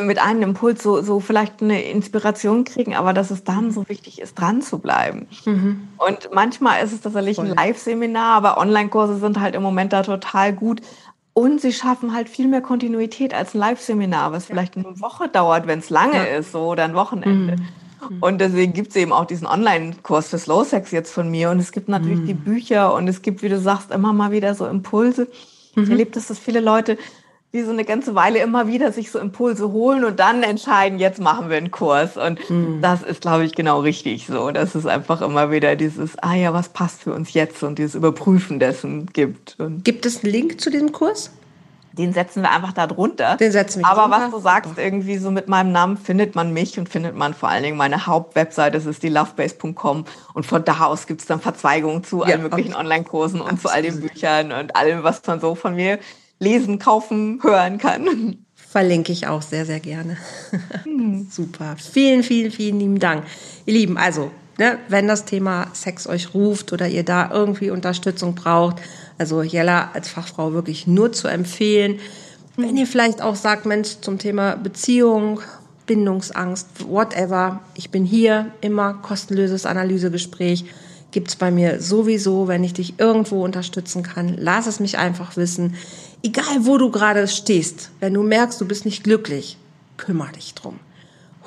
mit einem Impuls so, so vielleicht eine Inspiration kriegen, aber dass es dann so wichtig ist, dran zu bleiben. Mhm. Und manchmal ist es tatsächlich Voll. ein Live-Seminar, aber Online-Kurse sind halt im Moment da total gut. Und sie schaffen halt viel mehr Kontinuität als ein Live-Seminar, was ja. vielleicht eine Woche dauert, wenn es lange ja. ist, so oder ein Wochenende. Mhm. Und deswegen gibt es eben auch diesen Online-Kurs für Slow Sex jetzt von mir. Und es gibt natürlich mhm. die Bücher und es gibt, wie du sagst, immer mal wieder so Impulse. Ich mhm. erlebe, dass das viele Leute wie so eine ganze Weile immer wieder sich so Impulse holen und dann entscheiden, jetzt machen wir einen Kurs. Und mhm. das ist, glaube ich, genau richtig so. Dass es einfach immer wieder dieses, ah ja, was passt für uns jetzt und dieses Überprüfen dessen gibt. Und gibt es einen Link zu diesem Kurs? Den setzen wir einfach da drunter. Den setzen wir Aber was du sagst, irgendwie so mit meinem Namen findet man mich und findet man vor allen Dingen meine Hauptwebseite, das ist die lovebase.com. Und von da aus gibt es dann Verzweigungen zu ja, allen möglichen Online-Kursen und zu all den Büchern und allem, was man so von mir lesen, kaufen, hören kann. Verlinke ich auch sehr, sehr gerne. Mhm. Super. Vielen, vielen, vielen lieben Dank. Ihr Lieben, also, ne, wenn das Thema Sex euch ruft oder ihr da irgendwie Unterstützung braucht, also Jella als Fachfrau wirklich nur zu empfehlen. Wenn ihr vielleicht auch sagt, Mensch, zum Thema Beziehung, Bindungsangst, whatever, ich bin hier, immer kostenloses Analysegespräch gibt es bei mir sowieso, wenn ich dich irgendwo unterstützen kann. Lass es mich einfach wissen egal wo du gerade stehst, wenn du merkst, du bist nicht glücklich, kümmere dich drum.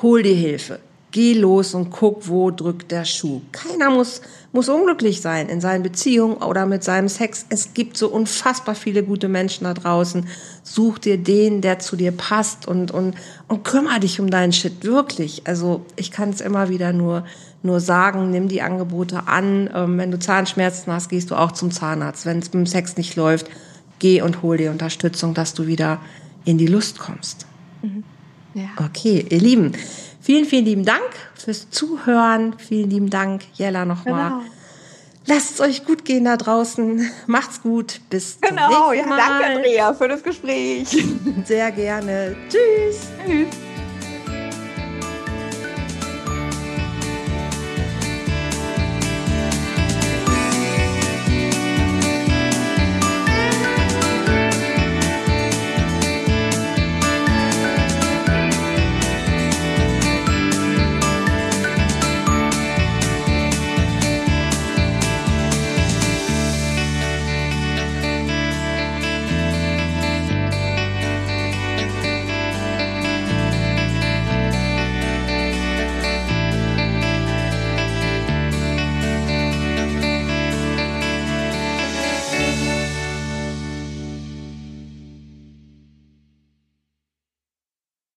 Hol dir Hilfe. Geh los und guck, wo drückt der Schuh. Keiner muss, muss unglücklich sein in seinen Beziehungen oder mit seinem Sex. Es gibt so unfassbar viele gute Menschen da draußen. Such dir den, der zu dir passt und, und, und kümmere dich um deinen Shit. Wirklich. Also, ich kann es immer wieder nur, nur sagen, nimm die Angebote an. Ähm, wenn du Zahnschmerzen hast, gehst du auch zum Zahnarzt. Wenn es mit dem Sex nicht läuft, geh und hol dir Unterstützung, dass du wieder in die Lust kommst. Mhm. Ja. Okay, ihr Lieben, vielen, vielen lieben Dank fürs Zuhören. Vielen lieben Dank, Jella, nochmal. Genau. Lasst es euch gut gehen da draußen. Macht's gut. Bis genau, zum nächsten Mal. Genau, ja, danke Andrea für das Gespräch. Sehr gerne. Tschüss. Tschüss.